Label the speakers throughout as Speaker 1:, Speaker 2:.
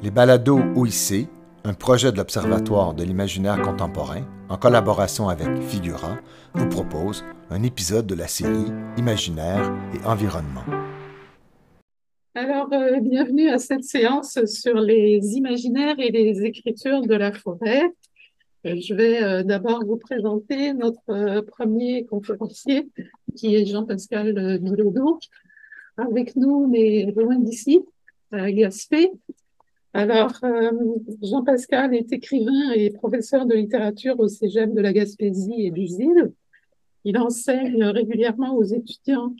Speaker 1: Les balados OIC, un projet de l'Observatoire de l'imaginaire contemporain, en collaboration avec Figura, vous propose un épisode de la série Imaginaire et environnement.
Speaker 2: Alors, euh, bienvenue à cette séance sur les imaginaires et les écritures de la forêt. Euh, je vais euh, d'abord vous présenter notre premier conférencier, qui est Jean-Pascal Bilodeau. Avec nous, mais loin d'ici, Gaspé, alors, euh, Jean-Pascal est écrivain et professeur de littérature au Cégep de la Gaspésie et îles. Il enseigne régulièrement aux étudiants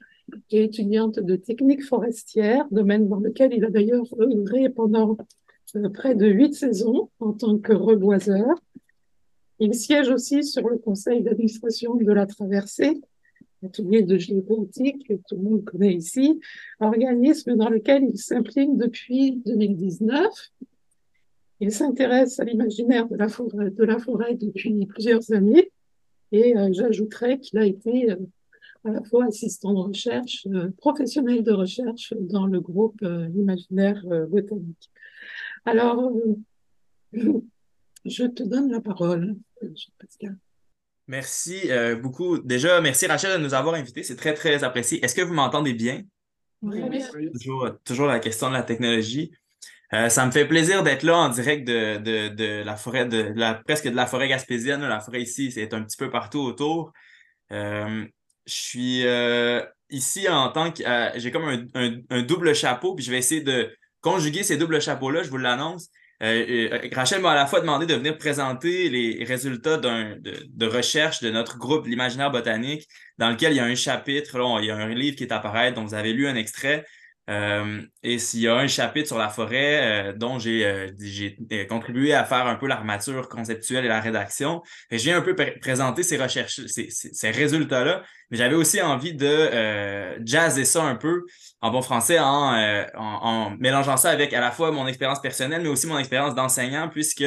Speaker 2: et étudiantes de techniques forestières, domaine dans lequel il a d'ailleurs œuvré pendant euh, près de huit saisons en tant que reboiseur. Il siège aussi sur le conseil d'administration de la traversée atelier de géopolitique que tout le monde connaît ici, organisme dans lequel il s'implique depuis 2019. Il s'intéresse à l'imaginaire de la forêt, de la forêt depuis plusieurs années et euh, j'ajouterais qu'il a été euh, à la fois assistant de recherche, euh, professionnel de recherche dans le groupe imaginaire botanique. Alors, je te donne la parole, Pascal.
Speaker 3: Merci euh, beaucoup. Déjà, merci Rachel de nous avoir invités. C'est très, très apprécié. Est-ce que vous m'entendez bien?
Speaker 2: Oui.
Speaker 3: Toujours, toujours la question de la technologie. Euh, ça me fait plaisir d'être là en direct de, de, de la forêt, de, la, presque de la forêt gaspésienne. La forêt ici, c'est un petit peu partout autour. Euh, je suis ici en tant que. J'ai comme un, un, un, double chapeau, puis je vais essayer de conjuguer ces doubles chapeaux-là, je vous l'annonce. Euh, euh, Rachel m'a à la fois demandé de venir présenter les résultats de, de, recherche de notre groupe, l'imaginaire botanique, dans lequel il y a un chapitre, là, il y a un livre qui est à dont vous avez lu un extrait. Euh, et s'il y a un chapitre sur la forêt dont j'ai contribué à faire un peu l'armature conceptuelle et la rédaction. Et j'ai un peu présenté ces recherches, ces, ces résultats-là, mais j'avais aussi envie de jazzer ça un peu en bon français euh, en, mélangeant ça avec à la fois mon expérience personnelle, mais aussi mon expérience d'enseignant, puisque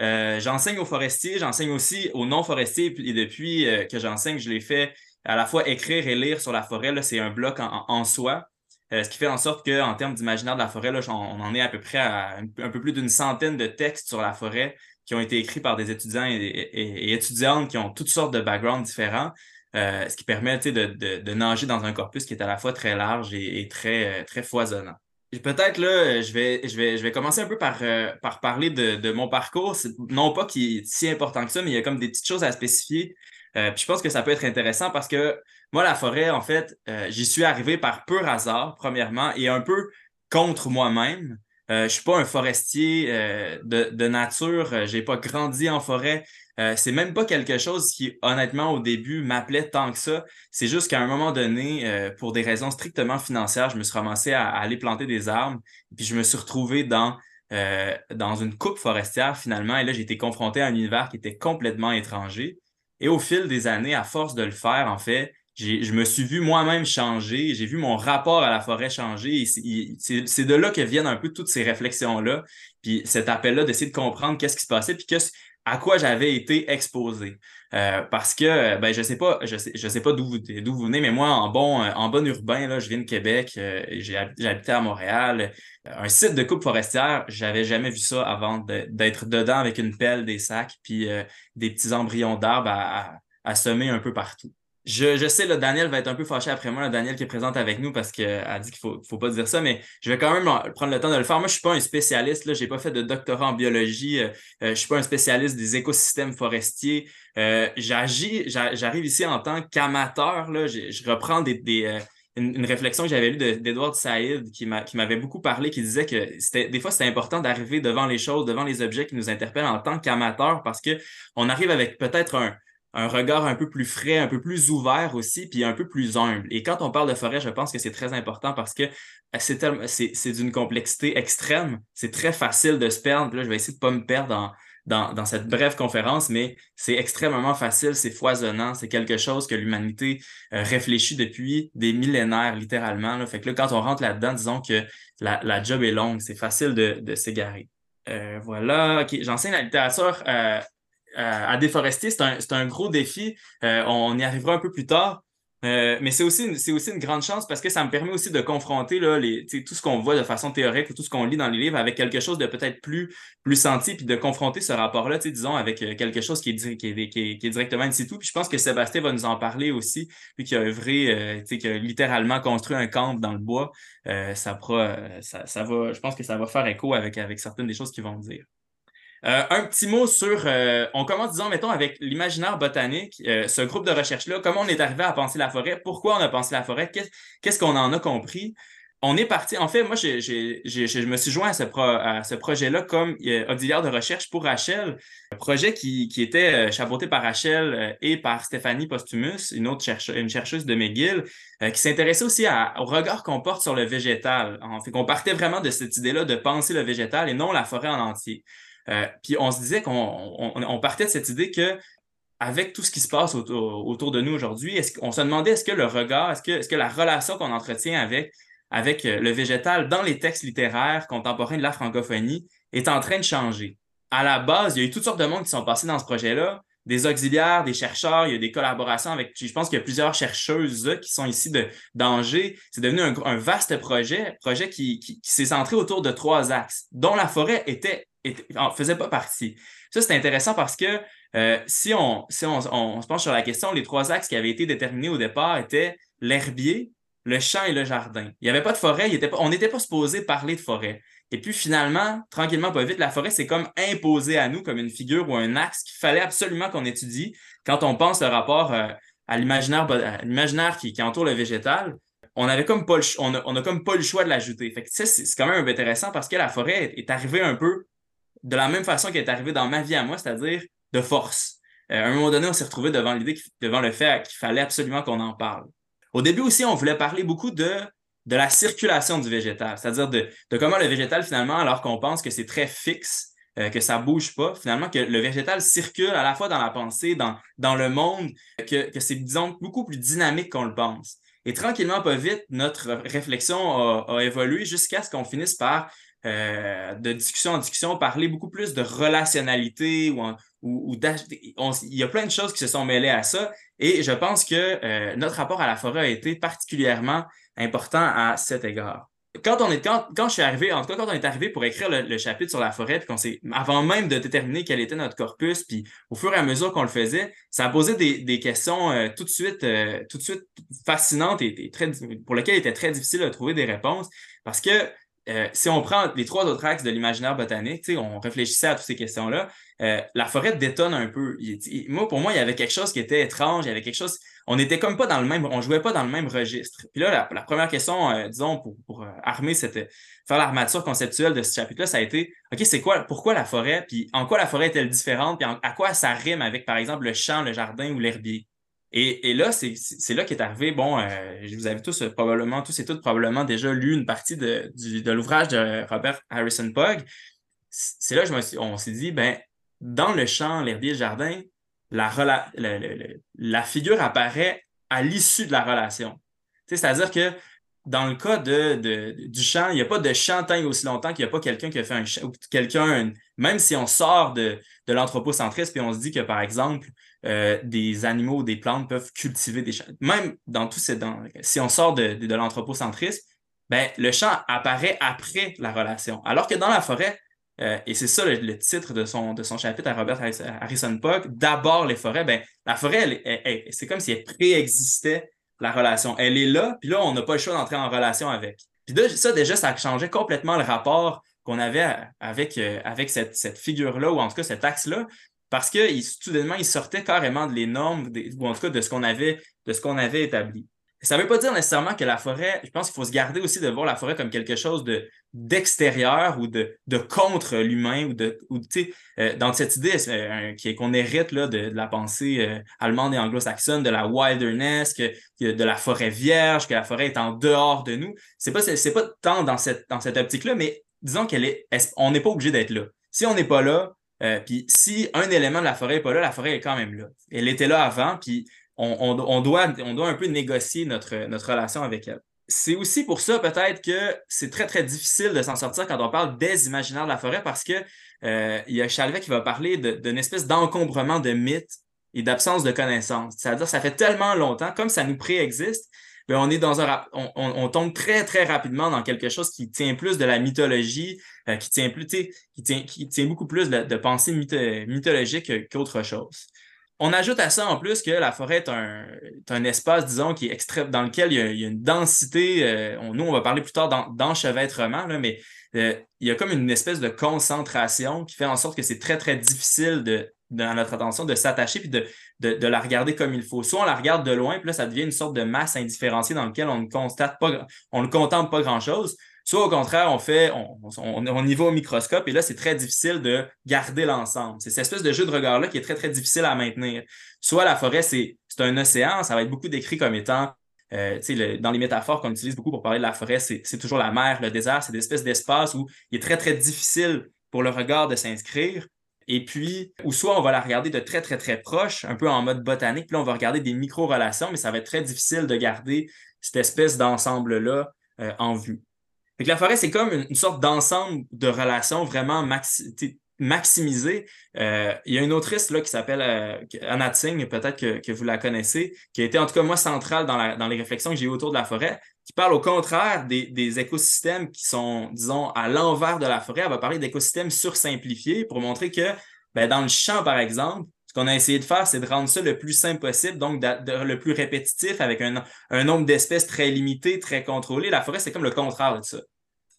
Speaker 3: euh, j'enseigne aux forestiers, j'enseigne aussi aux non-forestiers, et depuis euh, que j'enseigne, je l'ai fait à la fois écrire et lire sur la forêt. C'est un bloc en, soi. ce qui fait en sorte qu'en termes d'imaginaire de la forêt, on, en est à peu près à un, peu plus d'une centaine de textes sur la forêt qui ont été écrits par des étudiants et étudiantes qui ont toutes sortes de backgrounds différents. Euh, ce qui permet de, de, de, nager dans un corpus qui est à la fois très large et, très, euh, très foisonnant. Peut-être là, je vais, je, vais, je vais commencer un peu par, euh, par parler de, de mon parcours. Non pas qu'il est si important que ça, mais il y a comme des petites choses à spécifier. puis je pense que ça peut être intéressant parce que moi, la forêt, en fait, j'y suis arrivé par pur hasard, premièrement, et un peu contre moi-même. Je ne suis pas un forestier de, de, nature, j'ai pas grandi en forêt, euh, c'est même pas quelque chose qui, honnêtement, au début, m'appelait tant que ça. C'est juste qu'à un moment donné, euh, pour des raisons strictement financières, je me suis ramassé à, aller planter des arbres. Puis je me suis retrouvé dans, euh, dans une coupe forestière finalement. Et là, j'ai été confronté à un univers qui était complètement étranger. Et au fil des années, à force de le faire, en fait, je me suis vu moi-même changer, j'ai vu mon rapport à la forêt changer. C'est de là que viennent un peu toutes ces réflexions-là, puis cet appel-là d'essayer de comprendre qu'est-ce qui se passait, puis que, à quoi j'avais été exposé. Euh, parce que, ben, je sais pas, je sais, je sais pas d'où vous, d'où vous venez, mais moi, en bon, en bon urbain, là, je viens de Québec, euh, j'ai, à Montréal. Un site de coupe forestière, j'avais jamais vu ça avant d'être dedans avec une pelle, des sacs, puis euh, des petits embryons d'arbres à, à semer un peu partout. Je, je, sais, là, Daniel va être un peu fâché après moi, là, Daniel qui est présente avec nous parce qu'elle dit qu'il faut, faut pas dire ça, mais je vais quand même prendre le temps de le faire. Moi, je suis pas un spécialiste, je n'ai pas fait de doctorat en biologie, euh, euh, je suis pas un spécialiste des écosystèmes forestiers. Euh, j'agis, j'arrive ici en tant qu'amateur, je, reprends des, des euh, une, réflexion que j'avais lue d'Edward Saïd qui m'avait beaucoup parlé, qui disait que c'était des fois c'est important d'arriver devant les choses, devant les objets qui nous interpellent en tant qu'amateur parce que on arrive avec peut-être un un regard un peu plus frais, un peu plus ouvert aussi, puis un peu plus humble. Et quand on parle de forêt, je pense que c'est très important parce que euh, c'est d'une complexité extrême. C'est très facile de se perdre. Là, je vais essayer de pas me perdre dans, dans, cette brève conférence, mais c'est extrêmement facile, c'est foisonnant, c'est quelque chose que l'humanité euh, réfléchit depuis des millénaires, littéralement. Là. Fait que là, quand on rentre là-dedans, disons que la, la job est longue, c'est facile de, de s'égarer. Euh, voilà, OK. J'enseigne la littérature à déforester, c'est un, un, gros défi. Euh, on y arrivera un peu plus tard. Euh, mais c'est aussi, aussi une grande chance parce que ça me permet aussi de confronter là, les, tout ce qu'on voit de façon théorique ou tout ce qu'on lit dans les livres avec quelque chose de peut-être plus, plus senti, puis de confronter ce rapport-là, disons, avec euh, quelque chose qui est, qui est, qui est, directement in situ. Puis je pense que Sébastien va nous en parler aussi, puis qui a œuvré, euh, qui a littéralement construit un camp dans le bois. ça, ça, ça va, je pense que ça va faire écho avec, avec certaines des choses qu'ils vont dire. Euh, un petit mot sur, euh, on commence, disons, mettons, avec l'imaginaire botanique, euh, ce groupe de recherche-là, comment on est arrivé à penser la forêt, pourquoi on a pensé la forêt, qu'est-ce qu'on en a compris? On est parti, en fait, moi, je me suis joint à ce, ce projet-là comme auxiliaire de recherche pour Rachel, un projet qui, qui était chapeauté par Rachel et par Stéphanie Postumus, une autre une chercheuse de McGill, qui s'intéressait aussi au regard qu'on porte sur le végétal. En fait, qu'on partait vraiment de cette idée-là de penser le végétal et non la forêt en entier. Euh, puis on se disait qu'on partait de cette idée que avec tout ce qui se passe autour, de nous aujourd'hui, on se demandait est-ce que le regard, est-ce que, la relation qu'on entretient avec, euh, le végétal dans les textes littéraires contemporains de la francophonie est en train de changer? À la base, il y a eu toutes sortes de monde qui sont passés dans ce projet-là, des auxiliaires, des chercheurs, il y a des collaborations avec, je pense qu'il y a plusieurs chercheuses qui sont ici de d'Angers. C'est devenu un, vaste projet, projet qui, qui s'est centré autour de trois axes, dont la forêt était faisait pas partie. Ça, c'est intéressant parce que euh, si, on, si on, se penche sur la question, les trois axes qui avaient été déterminés au départ étaient l'herbier, le champ et le jardin. Il n'y avait pas de forêt, il était pas, on n'était pas supposé parler de forêt. Et puis finalement, tranquillement, pas vite, la forêt s'est comme imposée à nous comme une figure ou un axe qu'il fallait absolument qu'on étudie quand on pense le rapport euh, à l'imaginaire, qui, qui, entoure le végétal. On avait comme pas le, on a, on a comme pas le choix de l'ajouter. Fait que c'est, c'est quand même intéressant parce que la forêt est arrivée un peu de la même façon qui est arrivé dans ma vie à moi, c'est-à-dire de force. Euh, à un moment donné, on s'est retrouvé devant l'idée, devant le fait qu'il fallait absolument qu'on en parle. Au début aussi, on voulait parler beaucoup de, la circulation du végétal, c'est-à-dire de, comment le végétal, finalement, alors qu'on pense que c'est très fixe, euh, que ça bouge pas, finalement, que le végétal circule à la fois dans la pensée, dans, le monde, que, que c'est, disons, beaucoup plus dynamique qu'on le pense. Et tranquillement, pas vite, notre réflexion a, a évolué jusqu'à ce qu'on finisse par euh, de discussion en discussion, parler beaucoup plus de relationnalité ou, ou, il y a plein de choses qui se sont mêlées à ça. Et je pense que euh, notre rapport à la forêt a été particulièrement important à cet égard. Quand on est, quand, quand je suis arrivé, en tout cas, quand on est arrivé pour écrire le, chapitre sur la forêt, puis qu'on s'est, avant même de déterminer quel était notre corpus, puis au fur et à mesure qu'on le faisait, ça a posé des, des questions euh, tout de suite, tout de suite fascinantes et, et, très, pour lesquelles il était très difficile de trouver des réponses, parce que euh, si on prend les trois autres axes de l'imaginaire botanique, on réfléchissait à toutes ces questions-là, euh, la forêt détonne un peu. moi, pour moi, il y avait quelque chose qui était étrange, il y avait quelque chose. On n'était comme pas dans le même, on jouait pas dans le même registre. Puis là, la, première question, euh, disons, pour, pour armer cette, faire l'armature conceptuelle de ce chapitre-là, ça a été OK, c'est quoi, pourquoi la forêt, puis en quoi la forêt est-elle différente, puis à quoi ça rime avec, par exemple, le champ, le jardin ou l'herbier? Et, là, c'est là qu'est arrivé, bon, euh, vous avais tous euh, probablement, tous et toutes probablement déjà lu une partie de, l'ouvrage de Robert Harrison Pugh. C'est là que je me suis, on s'est dit, ben, dans le champ, l'herbier, jardin, la, la figure apparaît à l'issue de la relation. C'est-à-dire que dans le cas de, de, du chant, il n'y a pas de chant tant aussi longtemps qu'il n'y a pas quelqu'un qui a fait un chant, ou quelqu'un, même si on sort de, de l'anthropocentrisme et on se dit que, par exemple, euh, des animaux ou des plantes peuvent cultiver des champs, même dans tout ces, dans, si on sort de, de, l'anthropocentrisme, ben, le champ apparaît après la relation. Alors que dans la forêt, euh, et c'est ça le, titre de son, de son chapitre à Robert Harrison Puck, d'abord les forêts, ben, la forêt, c'est comme si elle préexistait la relation. Elle est là, puis là, on n'a pas le choix d'entrer en relation avec. Puis ça, déjà, ça changeait complètement le rapport qu'on avait avec, euh, cette, figure-là, ou en tout cas cet axe-là, parce que soudainement, il sortait carrément de les normes, ou en tout cas de ce qu'on avait établi. Ça ne veut pas dire nécessairement que la forêt, je pense qu'il faut se garder aussi de voir la forêt comme quelque chose de d'extérieur ou de, de contre l'humain ou de ou, euh, dans cette idée euh, qu'on hérite là, de, la pensée euh, allemande et anglo-saxonne de la wilderness, que, de la forêt vierge, que la forêt est en dehors de nous. C'est pas c'est pas tant dans cette dans cette optique-là, mais disons qu'elle est on n'est pas obligé d'être là. Si on n'est pas là, puis si un élément de la forêt n'est pas là, la forêt est quand même là. Elle était là avant, puis on, doit, on doit un peu négocier notre, notre relation avec elle. C'est aussi pour ça peut-être que c'est très, très difficile de s'en sortir quand on parle des imaginaires de la forêt parce que euh, il y a Chalvet qui va parler d'une espèce d'encombrement de mythes et d'absence de connaissance. C'est-à-dire, ça fait tellement longtemps, comme ça nous préexiste, ben on est dans un on, on, tombe très très rapidement dans quelque chose qui tient plus de la mythologie, euh, qui tient plus qui tient qui tient beaucoup plus de, de pensée mythologique qu'autre chose. On ajoute à ça en plus que la forêt est un, espace, disons, qui est dans lequel il y a, une densité. Euh, nous, on va parler plus tard d'enchevêtrement, mais euh, il y a comme une espèce de concentration qui fait en sorte que c'est très, très difficile de, notre attention de s'attacher puis de, de, la regarder comme il faut. Soit on la regarde de loin, puis là, ça devient une sorte de masse indifférenciée dans laquelle on ne constate pas, on ne contemple pas grand-chose. Soit au contraire, on fait, on, on, y va au microscope et là, c'est très difficile de garder l'ensemble. C'est cette espèce de jeu de regard-là qui est très, très difficile à maintenir. Soit la forêt, c'est un océan, ça va être beaucoup décrit comme étant euh, le, dans les métaphores qu'on utilise beaucoup pour parler de la forêt, c'est toujours la mer, le désert, c'est des espèces d'espace où il est très, très difficile pour le regard de s'inscrire. Et puis, ou soit on va la regarder de très, très, très proche, un peu en mode botanique, puis là, on va regarder des micro-relations, mais ça va être très difficile de garder cette espèce d'ensemble-là euh, en vue. Fait la forêt, c'est comme une, sorte d'ensemble de relations vraiment maxi maximisées. Euh, il y a une autrice là, qui s'appelle euh, Anna Tsing, peut-être que, vous la connaissez, qui a été en tout cas moi centrale dans, les réflexions que j'ai eues autour de la forêt, qui parle au contraire des, des écosystèmes qui sont, disons, à l'envers de la forêt. Elle va parler d'écosystèmes sursimplifiés pour montrer que ben, dans le champ, par exemple, ce qu'on a essayé de faire, c'est de rendre ça le plus simple possible, donc le plus répétitif avec un, un nombre d'espèces très limité, très contrôlé. La forêt, c'est comme le contraire de ça.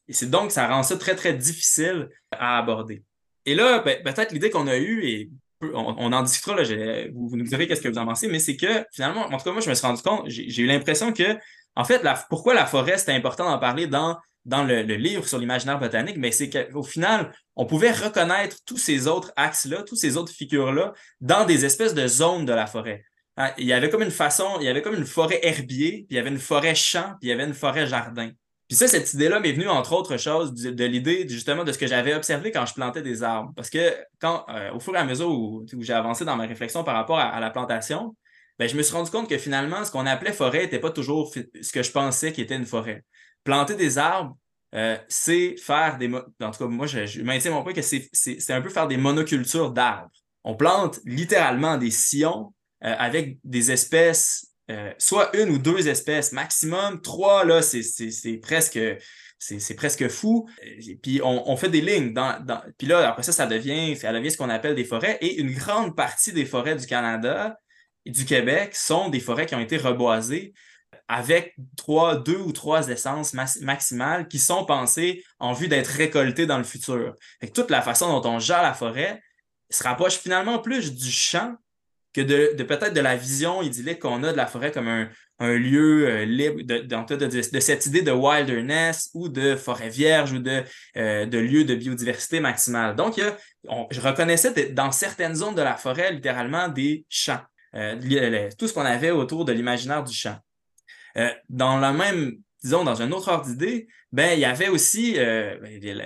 Speaker 3: Et c'est donc, ça rend ça très, très difficile à aborder. Et là, ben, peut-être l'idée qu'on a eue, et on, en discutera, là, vous, vous, nous direz qu'est-ce que vous en pensez, mais c'est que finalement, en tout cas, moi, je me suis rendu compte, j'ai eu l'impression que, en fait, la, pourquoi la forêt, c'est important d'en parler dans, dans le, livre sur l'imaginaire botanique, mais c'est qu'au final, on pouvait reconnaître tous ces autres axes-là, tous ces autres figures-là dans des espèces de zones de la forêt. Hein, il y avait comme une façon, il y avait comme une forêt herbier, puis il y avait une forêt champ, puis il y avait une forêt jardin. Puis ça, cette idée-là m'est venue, entre autres choses, de, l'idée justement de ce que j'avais observé quand je plantais des arbres. Parce que quand, euh, au fur et à mesure où, j'ai avancé dans ma réflexion par rapport à, la plantation, ben, je me suis rendu compte que finalement, ce qu'on appelait forêt n'était pas toujours ce que je pensais qui était une forêt. Planter des arbres, euh, c'est faire des... En tout cas, moi, je, maintiens mon point que c'est un peu faire des monocultures d'arbres. On plante littéralement des sillons euh, avec des espèces euh, soit une ou deux espèces maximum. Trois, là, c'est presque c'est presque fou. Puis on, fait des lignes. Dans, puis là, après ça, ça devient, ça devient ce qu'on appelle des forêts. Et une grande partie des forêts du Canada et du Québec sont des forêts qui ont été reboisées avec trois, deux ou trois essences maximales qui sont pensées en vue d'être récoltées dans le futur. Toute la façon dont on gère la forêt se rapproche finalement plus du champ que de, peut-être de la vision idyllique qu'on a de la forêt comme un, lieu euh, libre, de, cette idée de wilderness ou de forêt vierge ou de, euh, lieu de biodiversité maximale. Donc, je reconnaissais dans certaines zones de la forêt littéralement des champs, euh, tout ce qu'on avait autour de l'imaginaire du champ. Dans la même, disons, dans un autre ordre d'idée, ben, il y avait aussi ben,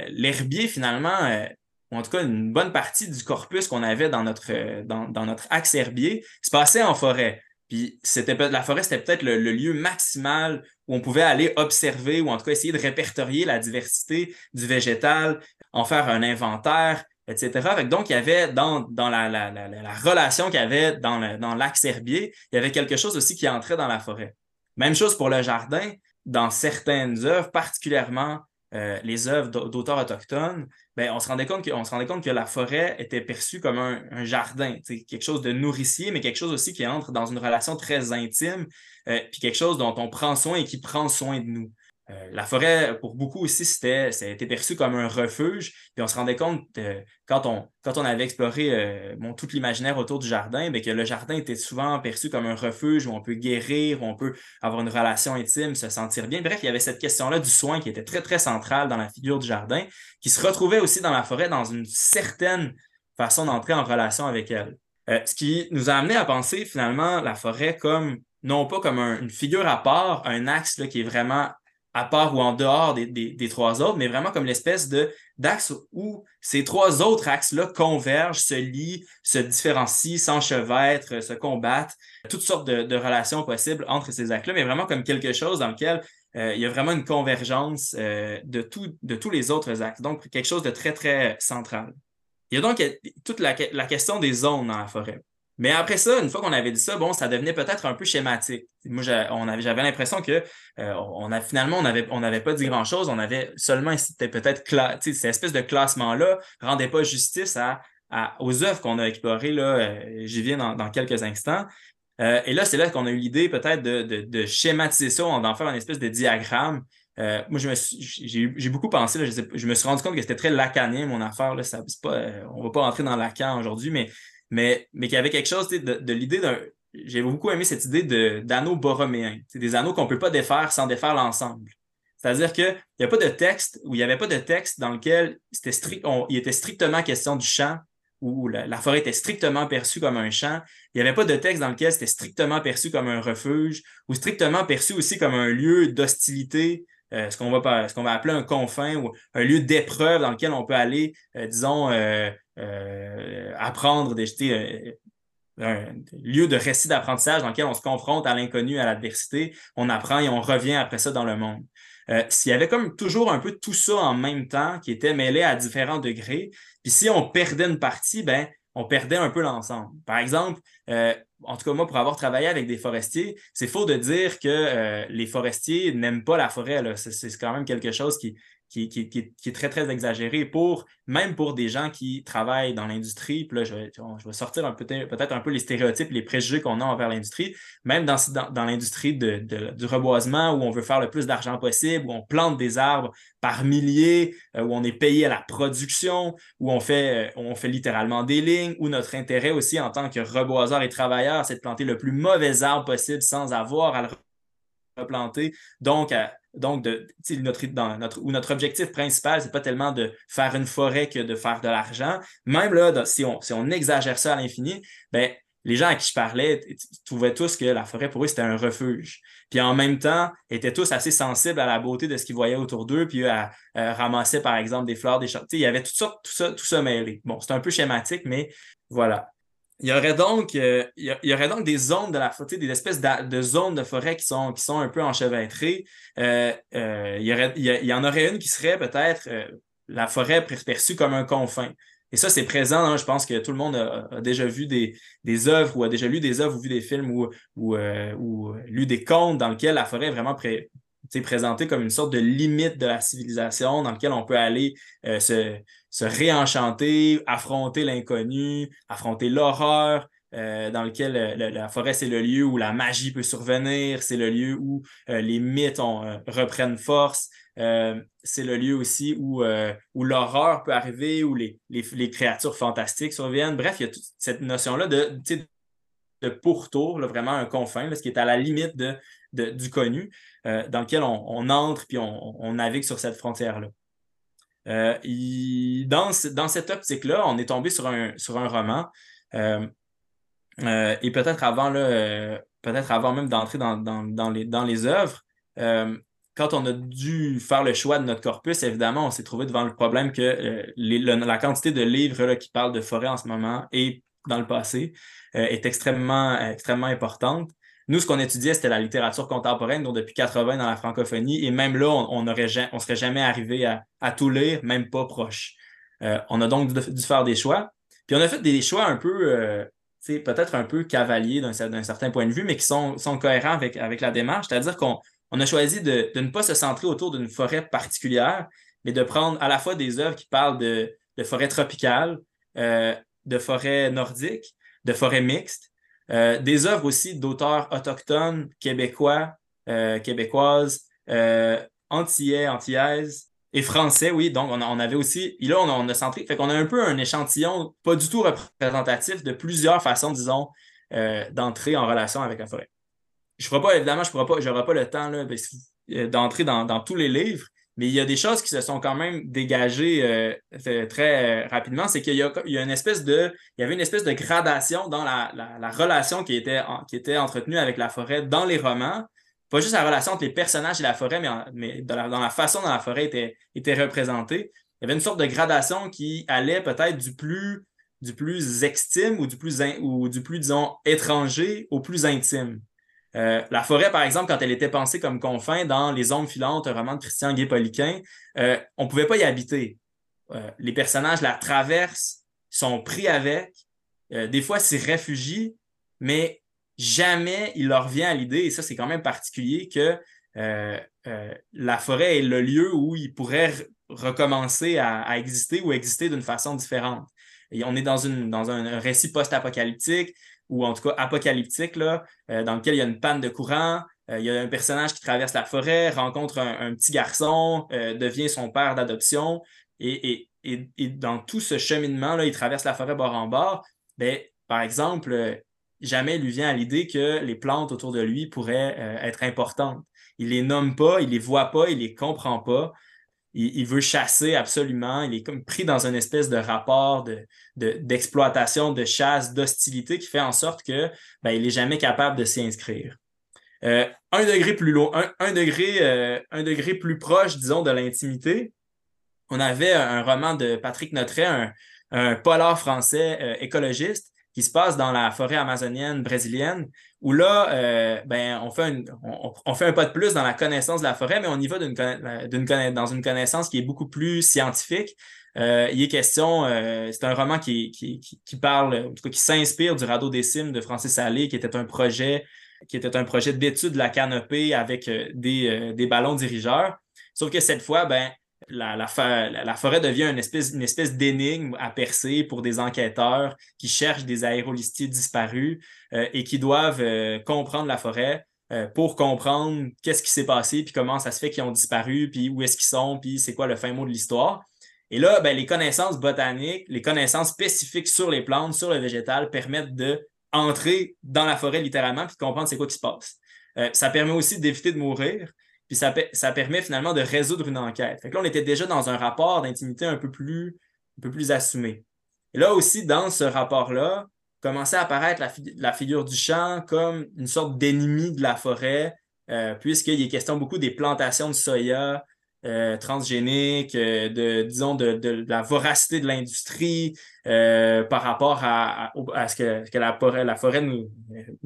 Speaker 3: l'herbier finalement ou en tout cas une bonne partie du corpus qu'on avait dans notre, euh, dans, dans, notre axe herbier, se passait en forêt. Puis c'était la forêt, c'était peut-être le, lieu maximal où on pouvait aller observer ou en tout cas essayer de répertorier la diversité du végétal, en faire un inventaire, etc. donc, il y avait dans, dans la, la, la, la relation qu'il y avait dans l'axe herbier, il y avait quelque chose aussi qui entrait dans la forêt. Même chose pour le jardin. Dans certaines œuvres, particulièrement euh, les œuvres d'auteurs autochtones, ben, on, se rendait compte que, se rendait compte que la forêt était perçue comme un, jardin, quelque chose de nourricier, mais quelque chose aussi qui entre dans une relation très intime, euh, puis quelque chose dont on prend soin et qui prend soin de nous. Euh, la forêt, pour beaucoup aussi, c'était, a été perçu comme un refuge. Puis on se rendait compte, euh, quand, on, quand on avait exploré euh, tout l'imaginaire autour du jardin, bien, que le jardin était souvent perçu comme un refuge où on peut guérir, où on peut avoir une relation intime, se sentir bien. Bref, il y avait cette question-là du soin qui était très, très centrale dans la figure du jardin, qui se retrouvait aussi dans la forêt dans une certaine façon d'entrer en relation avec elle. ce qui nous a amené à penser finalement la forêt comme non pas comme une figure à part, un axe là, qui est vraiment à part ou en dehors des, trois autres, mais vraiment comme l'espèce d'axe où ces trois autres axes-là convergent, se lient, se différencient, s'enchevêtrent, se combattent, toutes sortes de, relations possibles entre ces axes-là, mais vraiment comme quelque chose dans lequel euh, il y a vraiment une convergence euh, de, de tous les autres axes. Donc, quelque chose de très, très central. Il y a donc toute la, question des zones dans la forêt. Mais après ça, une fois qu'on avait dit ça, bon, ça devenait peut-être un peu schématique. Moi, j'avais l'impression que euh, on a finalement, on n'avait on pas dit grand-chose. On avait seulement, c'était peut-être cette espèce de classement-là rendait pas justice à, aux œuvres qu'on a explorées. Là, euh, j'y viens dans, quelques instants. Euh, et là, c'est là qu'on a eu l'idée peut-être de, de, schématiser ça, d'en faire une espèce de diagramme. moi, j'ai beaucoup pensé, je, me suis rendu compte que c'était très lacanien, mon affaire. Là, ça, pas, on ne va pas rentrer dans Lacan aujourd'hui, mais mais, mais qu'il y avait quelque chose de, l'idée d'un. J'ai beaucoup aimé cette idée d'anneaux borroméens. C'est des anneaux qu'on ne peut pas défaire sans défaire l'ensemble. C'est-à-dire qu'il n'y a pas de texte, ou il n'y avait pas de texte dans lequel il était strictement question du champ, où la, forêt était strictement perçue comme un champ. Il n'y avait pas de texte dans lequel c'était strictement perçu comme un refuge, ou strictement perçu aussi comme un lieu d'hostilité, euh, ce qu'on va, appeler un confin ou un lieu d'épreuve dans lequel on peut aller, euh, disons, euh, apprendre, un lieu de récit d'apprentissage dans lequel on se confronte à l'inconnu, à l'adversité, on apprend et on revient après ça dans le monde. S'il y avait comme toujours un peu tout ça en même temps qui était mêlé à différents degrés, puis si on perdait une partie, ben, on perdait un peu l'ensemble. Par exemple, en tout cas, moi, pour avoir travaillé avec des forestiers, c'est faux de dire que les forestiers n'aiment pas la forêt. C'est quand même quelque chose qui, qui, est très, très exagéré pour, même pour des gens qui travaillent dans l'industrie. Puis là, je vais, sortir peut-être un peu les stéréotypes, les préjugés qu'on a envers l'industrie. Même dans, l'industrie du reboisement, où on veut faire le plus d'argent possible, où on plante des arbres par milliers, euh, où on est payé à la production, où on fait, euh, on fait littéralement des lignes, où notre intérêt aussi en tant que reboiseur et travailleur, c'est de planter le plus mauvais arbre possible sans avoir à le replanter. Donc, donc, de, notre, notre, où notre objectif principal, c'est pas tellement de faire une forêt que de faire de l'argent. Même là, si, on, exagère ça à l'infini, ben, les gens à qui je parlais trouvaient tous que la forêt, pour eux, c'était un refuge. Puis en même temps, étaient tous assez sensibles à la beauté de ce qu'ils voyaient autour d'eux, puis à, ramasser, par exemple, des fleurs, des champs. Il y avait tout ça, tout ça, tout ça mêlé. Bon, c'est un peu schématique, mais voilà. Il y aurait donc, euh, il, y aurait donc des zones de la forêt, des espèces de, zones de forêt qui sont, qui sont un peu enchevêtrées. Euh, euh, il, y aurait, il, y en aurait une qui serait peut-être la forêt perçue comme un confin. Et ça, c'est présent. Hein, je pense que tout le monde a, déjà vu des, des, œuvres ou a déjà lu des œuvres ou vu des films ou, ou, ou lu des contes dans lesquels la forêt est vraiment pré, présentée comme une sorte de limite de la civilisation dans lequel on peut aller se se réenchanter, affronter l'inconnu, affronter l'horreur, euh, dans lequel euh, la forêt, c'est le lieu où la magie peut survenir, c'est le lieu où euh, les mythes reprennent force, c'est le lieu aussi où, où l'horreur peut arriver, où les, les, créatures fantastiques surviennent. Bref, il y a toute cette notion-là de, de pourtour, vraiment un confin, ce qui est à la limite de, du connu, dans lequel on, entre puis on, navigue sur cette frontière-là. Euh, dans, dans, cette optique-là, on est tombé sur un, roman. Euh, euh, et peut-être avant, même d'entrer dans, les, dans œuvres, quand on a dû faire le choix de notre corpus, évidemment, on s'est trouvé devant le problème que la quantité de livres qui parlent de forêt en ce moment et dans le passé est extrêmement importante. Nous, ce qu'on étudiait, c'était la littérature contemporaine, donc depuis 80 dans la francophonie, et même là, on ne serait jamais arrivé à, tout lire, même pas proche. Euh, on a donc dû, faire des choix. Puis on a fait des choix un peu, euh, peut-être un peu cavaliers d'un certain point de vue, mais qui sont, cohérents avec, la démarche. C'est-à-dire qu'on on a choisi de, ne pas se centrer autour d'une forêt particulière, mais de prendre à la fois des œuvres qui parlent de, de forêt tropicale, euh, de forêt nordique, de forêt mixte, euh, des œuvres aussi d'auteurs autochtones, québécois, euh, québécoises, euh, antillais, antillaises et français, oui. Donc, on, avait aussi, et là, on a, centré, fait qu'on a un peu un échantillon pas du tout représentatif de plusieurs façons, disons, d'entrer en relation avec la forêt. Je ne ferai pas, évidemment, je n'aurai pas, le temps d'entrer dans, tous les livres, mais il y a des choses qui se sont quand même dégagées euh, très euh, rapidement. C'est qu'il y, a une espèce de, il y avait une espèce de gradation dans la, relation qui était, qui était entretenue avec la forêt dans les romans. Pas juste la relation entre les personnages et la forêt, mais, mais dans, la, façon dont la forêt était, était représentée. Il y avait une sorte de gradation qui allait peut-être du plus, du plus extime ou du plus, ou du plus, disons, étranger au plus intime. Euh, la forêt, par exemple, quand elle était pensée comme confin dans Les Ombres filantes, un roman de Christian Gué-Poliquin, euh, on ne pouvait pas y habiter. Euh, les personnages la traversent, sont pris avec, des fois s'y réfugient, mais jamais il leur vient à l'idée, et ça c'est quand même particulier, que la forêt est le lieu où ils pourraient recommencer à, exister ou exister d'une façon différente. Et on est dans, dans un récit post-apocalyptique, ou en tout cas apocalyptique, là, dans lequel il y a une panne de courant, il y a un personnage qui traverse la forêt, rencontre un, petit garçon, devient son père d'adoption, et, dans tout ce cheminement-là, il traverse la forêt bord en bord. Ben, par exemple, jamais il lui vient à l'idée que les plantes autour de lui pourraient être importantes. Il les nomme pas, il les voit pas, il les comprend pas. Il, veut chasser absolument. Il est comme pris dans une espèce de rapport d'exploitation, de, chasse, d'hostilité qui fait en sorte que ben, il n'est jamais capable de s'y inscrire. Euh, un degré plus loin, un, degré, euh, un degré plus proche, disons, de l'intimité, on avait un roman de Patrick Notret, un, un polar français euh, écologiste, qui se passe dans la forêt amazonienne brésilienne, où là, euh, ben, on, fait on, fait un pas de plus dans la connaissance de la forêt, mais on y va d'une, dans une connaissance qui est beaucoup plus scientifique. Euh, il est question, euh, c'est un roman qui, qui, qui, parle, en tout cas qui s'inspire du radeau des cimes de Francis Allais, qui était un projet, qui était un projet d'étude de la canopée avec des, des ballons dirigeurs. Sauf que cette fois, ben, la, forêt devient une espèce, d'énigme à percer pour des enquêteurs qui cherchent des aérolistiers disparus euh, et qui doivent euh, comprendre la forêt euh, pour comprendre qu'est-ce qui s'est passé, puis comment ça se fait qu'ils ont disparu, puis où est-ce qu'ils sont, puis c'est quoi le fin mot de l'histoire. Et là, ben, les connaissances botaniques, les connaissances spécifiques sur les plantes, sur le végétal, permettent de dans la forêt littéralement, puis de comprendre c'est quoi qui se passe. ça permet aussi d'éviter de mourir. Puis ça, permet finalement de résoudre une enquête. Là, on était déjà dans un rapport d'intimité un peu plus, un peu plus assumé. Et là aussi, dans ce rapport-là, commençait à apparaître la, figure du champ comme une sorte d'ennemi de la forêt, euh, puisqu'il est question beaucoup des plantations de soya euh, transgéniques, euh, de, disons, de, la voracité de l'industrie par rapport à, ce que, la, forêt, la forêt nous,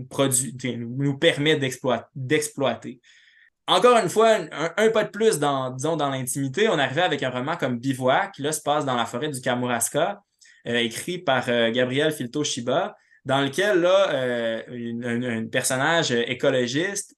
Speaker 3: produit, nous permet d'exploiter. Encore une fois, un, pas de plus dans, disons, dans l'intimité. On arrivait avec un roman comme Bivouac, qui là se passe dans la forêt du Kamouraska, euh, écrit par euh, Gabriel Filto Shiba, dans lequel euh, un, personnage écologiste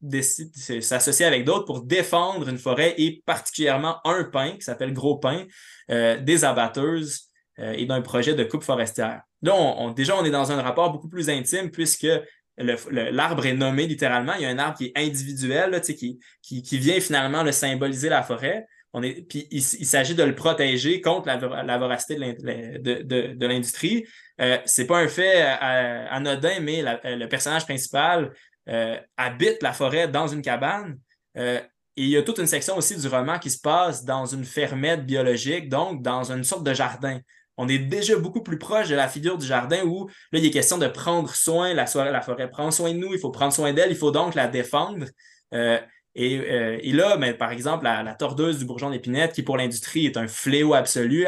Speaker 3: décide de avec d'autres pour défendre une forêt et particulièrement un pin qui s'appelle Gros Pin, des abatteuses et d'un projet de coupe forestière. Là, déjà, on est dans un rapport beaucoup plus intime puisque l'arbre est nommé littéralement. Il y a un arbre qui est individuel, qui, qui, vient finalement le symboliser la forêt. On est, puis il, s'agit de le protéger contre la, voracité de, l'industrie. Euh, c'est pas un fait euh, anodin, mais euh, le personnage principal euh, habite la forêt dans une cabane. et il y a toute une section aussi du roman qui se passe dans une fermette biologique, donc dans une sorte de jardin on est déjà beaucoup plus proche de la figure du jardin où là, il est question de prendre soin, la, la forêt prend soin de nous, il faut prendre soin d'elle, il faut donc la défendre. Euh, euh, et, là, mais, par exemple, la, tordeuse du bourgeon d'épinette, qui pour l'industrie est un fléau absolu,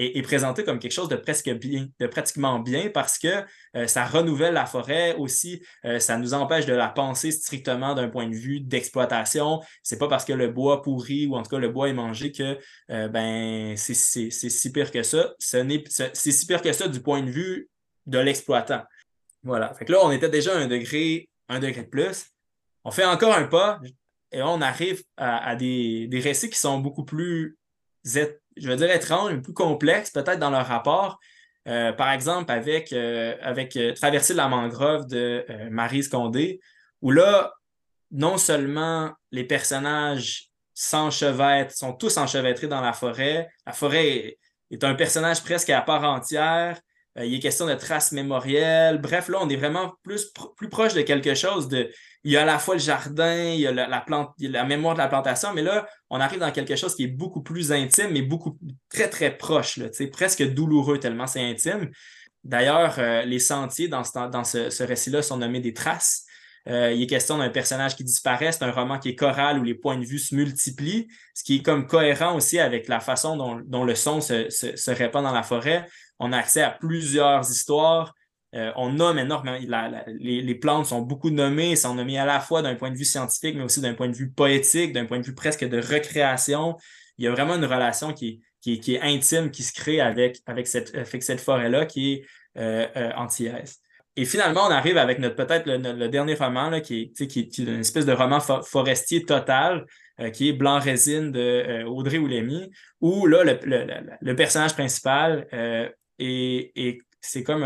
Speaker 3: est, présenté comme quelque chose de presque bien, de pratiquement bien parce que euh, ça renouvelle la forêt aussi, euh, ça nous empêche de la penser strictement d'un point de vue d'exploitation. C'est pas parce que le bois pourrit ou en tout cas le bois est mangé que euh, ben c'est si pire que ça. c'est si pire que ça du point de vue de l'exploitant. Voilà. Fait que là, on était déjà un degré, un degré de plus. On fait encore un pas et on arrive à, des, des récits qui sont beaucoup plus je veux dire étranges, mais plus complexes peut-être dans leur rapport. Euh, par exemple, avec, euh, avec euh, de la mangrove de Marie Condé, où là, non seulement les personnages s'enchevêtrent, sont tous enchevêtrés dans la forêt, la forêt est, un personnage presque à part entière, il est question de traces mémorielles, bref, là, on est vraiment plus, plus proche de quelque chose de il y a à la fois le jardin, il y a la, plante, la mémoire de la plantation, mais là, on arrive dans quelque chose qui est beaucoup plus intime, mais beaucoup très, très proche, là, presque douloureux tellement c'est intime. D'ailleurs, euh, les sentiers dans ce, dans ce, récit-là sont nommés des traces. Euh, il est question d'un personnage qui disparaît. C'est un roman qui est choral où les points de vue se multiplient, ce qui est comme cohérent aussi avec la façon dont, le son se, se, répand dans la forêt. On a accès à plusieurs histoires. Euh, on nomme énormément, les, plantes sont beaucoup nommées, sont nommées à la fois d'un point de vue scientifique, mais aussi d'un point de vue poétique, d'un point de vue presque de recréation. Il y a vraiment une relation qui, est intime, qui se crée avec, avec cette, cette forêt-là, qui est antillaise. Et finalement, on arrive avec notre peut-être le, dernier roman qui, est, une espèce de roman forestier total, qui est Blanc Résine de Audrey Oulemi, où là, le, personnage principal est, c'est comme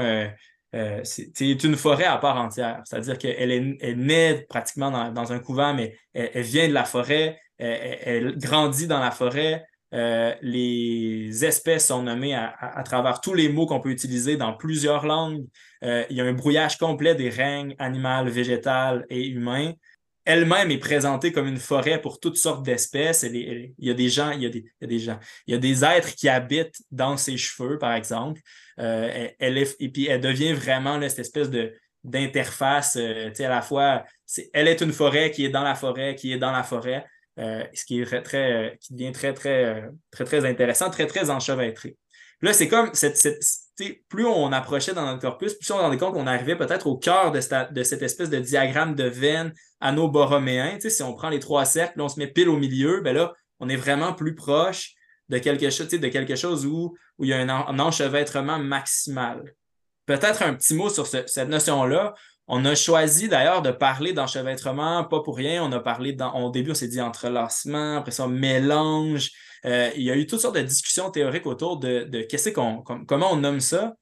Speaker 3: euh, c'est une forêt à part entière. C'est-à-dire qu'elle est, née pratiquement dans, un couvent, mais elle, vient de la forêt, elle, grandit dans la forêt. Euh, les espèces sont nommées à, travers tous les mots qu'on peut utiliser dans plusieurs langues. Euh, il y a un brouillage complet des règnes animales, végétales et humains elle-même est présentée comme une forêt pour toutes sortes d'espèces. Il y a des gens, il y a des, gens, il y a des êtres qui habitent dans ses cheveux, par exemple. Euh, elle, et puis elle devient vraiment cette espèce de d'interface, euh, à la fois, elle est une forêt qui est dans la forêt, qui est dans la forêt, euh, ce qui est très, très, qui devient très, très, très, très intéressant, très, très enchevêtré. Là, c'est comme cette, plus on approchait dans notre corpus, plus on se rendait compte qu'on arrivait peut-être au cœur de, cette, espèce de diagramme de veine anoboroméen. Si on prend les trois cercles, on se met pile au milieu, ben là, on est vraiment plus proche de quelque chose, de quelque chose où, il y a un, enchevêtrement maximal. Peut-être un petit mot sur cette notion-là. On a choisi d'ailleurs de parler d'enchevêtrement, pas pour rien. On a parlé au début, on s'est dit entrelacement, après ça, mélange. Euh, il y a eu toutes sortes de discussions théoriques autour de, qu'est-ce qu'on, comment on nomme ça.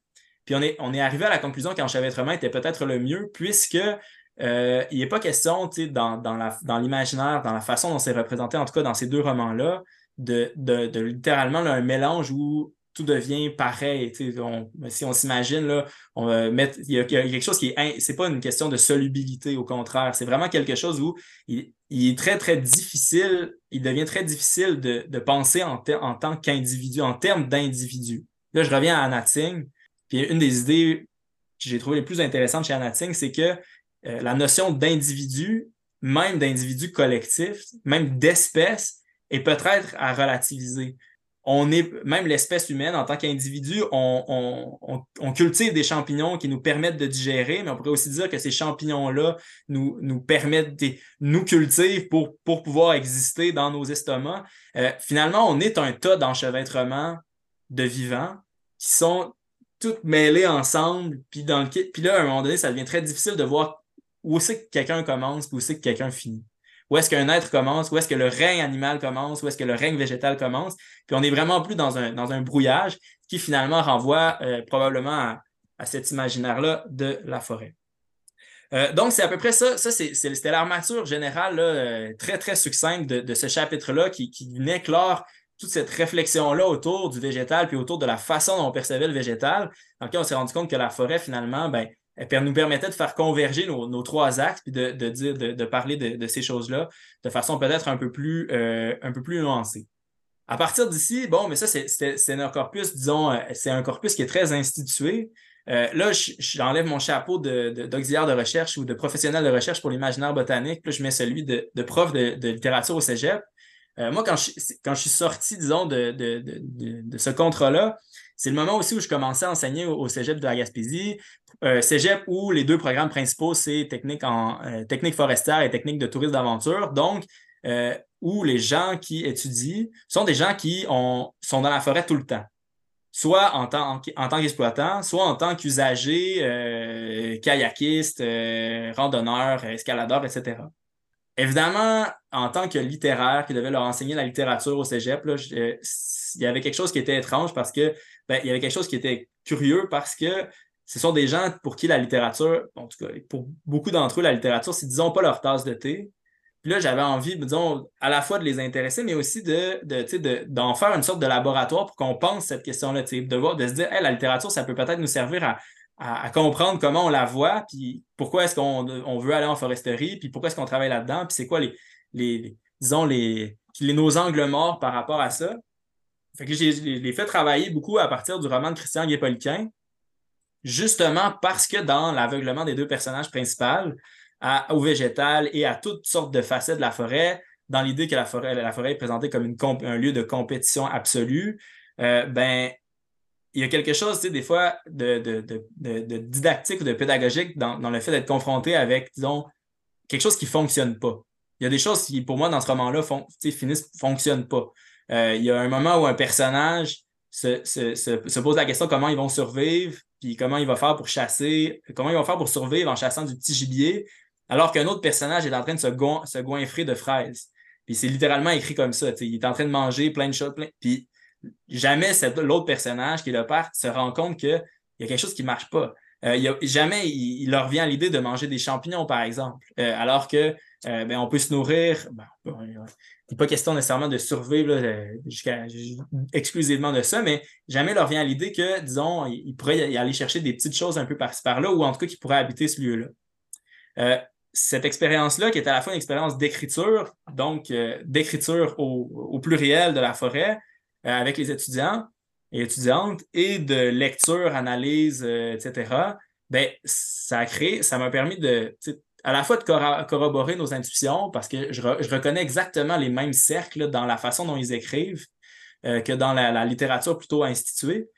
Speaker 3: Puis on est, on est arrivé à la conclusion qu'enchevêtrement était peut-être le mieux, puisque euh, il n'est pas question, dans, dans, l'imaginaire, dans la façon dont c'est représenté, en tout cas dans ces deux romans-là, de, de, littéralement un mélange où tout devient pareil. si on s'imagine, là, on va mettre, il y, a, quelque chose qui est. C'est pas une question de solubilité, au contraire. C'est vraiment quelque chose où il, est très, très difficile, il devient très difficile de, penser en, tant qu'individu, en termes d'individu. Là, je reviens à Anating. Puis une des idées que j'ai trouvées les plus intéressantes chez Anating, c'est que euh, la notion d'individu, même d'individu collectif, même d'espèce, est peut-être à relativiser on est, même l'espèce humaine, en tant qu'individu, on, cultive des champignons qui nous permettent de digérer, mais on pourrait aussi dire que ces champignons-là nous, nous permettent, de, nous cultivent pour, pour pouvoir exister dans nos estomacs. Euh, finalement, on est un tas d'enchevêtrements de vivants qui sont toutes mêlés ensemble, puis, dans le, puis là, à un moment donné, ça devient très difficile de voir où c'est que quelqu'un commence, puis où c'est que quelqu'un finit où est-ce qu'un être commence, où est-ce que le règne animal commence, où est-ce que le règne végétal commence? Puis on est vraiment plus dans un, brouillage qui finalement renvoie euh, probablement à, cet imaginaire-là de la forêt. Euh, donc, c'est à peu près ça. Ça, c'était l'armature générale euh, très, très succincte de, ce chapitre-là qui, qui toute cette réflexion-là autour du végétal, puis autour de la façon dont on percevait le végétal, dans lequel on s'est rendu compte que la forêt, finalement, ben, elle nous permettait de faire converger nos, trois axes puis de, dire, de, parler de, ces choses-là de façon peut-être un, peu plus, euh, un peu plus nuancée. À partir d'ici, bon, mais ça, c'est un corpus, disons, euh, c'est un corpus qui est très institué. Euh, là, j'enlève mon chapeau d'auxiliaire de, recherche ou de professionnel de recherche pour l'imaginaire botanique. Puis je mets celui de, prof de, littérature au cégep. moi, quand je, quand je suis sorti, disons, de, ce contrat-là, c'est le moment aussi où je commençais à enseigner au, cégep de la Gaspésie. Euh, cégep où les deux programmes principaux, c'est technique, en, euh, technique forestière et technique de tourisme d'aventure. Donc, euh, où les gens qui étudient sont des gens qui ont, sont dans la forêt tout le temps. Soit en tant, qu'exploitant, soit en tant qu'usager, kayakiste, randonneur, escaladeur, etc. Évidemment, en tant que littéraire qui devait leur enseigner la littérature au cégep, il y avait quelque chose qui était étrange parce que ben, il y avait quelque chose qui était curieux parce que ce sont des gens pour qui la littérature, en tout cas, pour beaucoup d'entre eux, la littérature, c'est, disons, pas leur tasse de thé. Puis là, j'avais envie, disons, à la fois de les intéresser, mais aussi de, de, d'en faire une sorte de laboratoire pour qu'on pense cette question-là, de, voir, de se dire, la littérature, ça peut peut-être nous servir à, comprendre comment on la voit, puis pourquoi est-ce qu'on veut aller en foresterie, puis pourquoi est-ce qu'on travaille là-dedans, puis c'est quoi les, les, disons, les, nos angles morts par rapport à ça. Fait que j'ai les fait travailler beaucoup à partir du roman de Christian Guépoliquin, justement parce que dans l'aveuglement des deux personnages principaux, au végétal et à toutes sortes de facettes de la forêt, dans l'idée que la forêt, la forêt est présentée comme un lieu de compétition absolue, euh, ben, il y a quelque chose, des fois, de, didactique ou de pédagogique dans, le fait d'être confronté avec, disons, quelque chose qui ne fonctionne pas. Il y a des choses qui, pour moi, dans ce roman-là, fon, finissent ne fonctionnent pas. Euh, il y a un moment où un personnage se, pose la question comment ils vont survivre, puis comment il va faire pour chasser, comment ils vont faire pour survivre en chassant du petit gibier, alors qu'un autre personnage est en train de se, se goinfrer de fraises. Puis c'est littéralement écrit comme ça. Il est en train de manger plein de choses. Plein... Puis jamais l'autre personnage qui est le père se rend compte qu'il y a quelque chose qui ne marche pas. Euh, jamais il, leur vient l'idée de manger des champignons, par exemple, euh, alors que euh, ben, on peut se nourrir. Ben, il n'est pas question nécessairement de survivre jusqu'à exclusivement de ça, mais jamais leur vient l'idée que, disons, ils pourraient y aller chercher des petites choses un peu par-ci par-là, ou en tout cas qu'ils pourraient habiter ce lieu-là. cette expérience-là, qui est à la fois une expérience d'écriture, donc d'écriture au, au, pluriel de la forêt, avec les étudiants, et étudiante et de lecture, analyse, euh, etc., ben, ça a créé, ça m'a permis de, à la fois de corroborer nos intuitions parce que je, reconnais exactement les mêmes cercles dans la façon dont ils écrivent euh, que dans la, littérature plutôt instituée,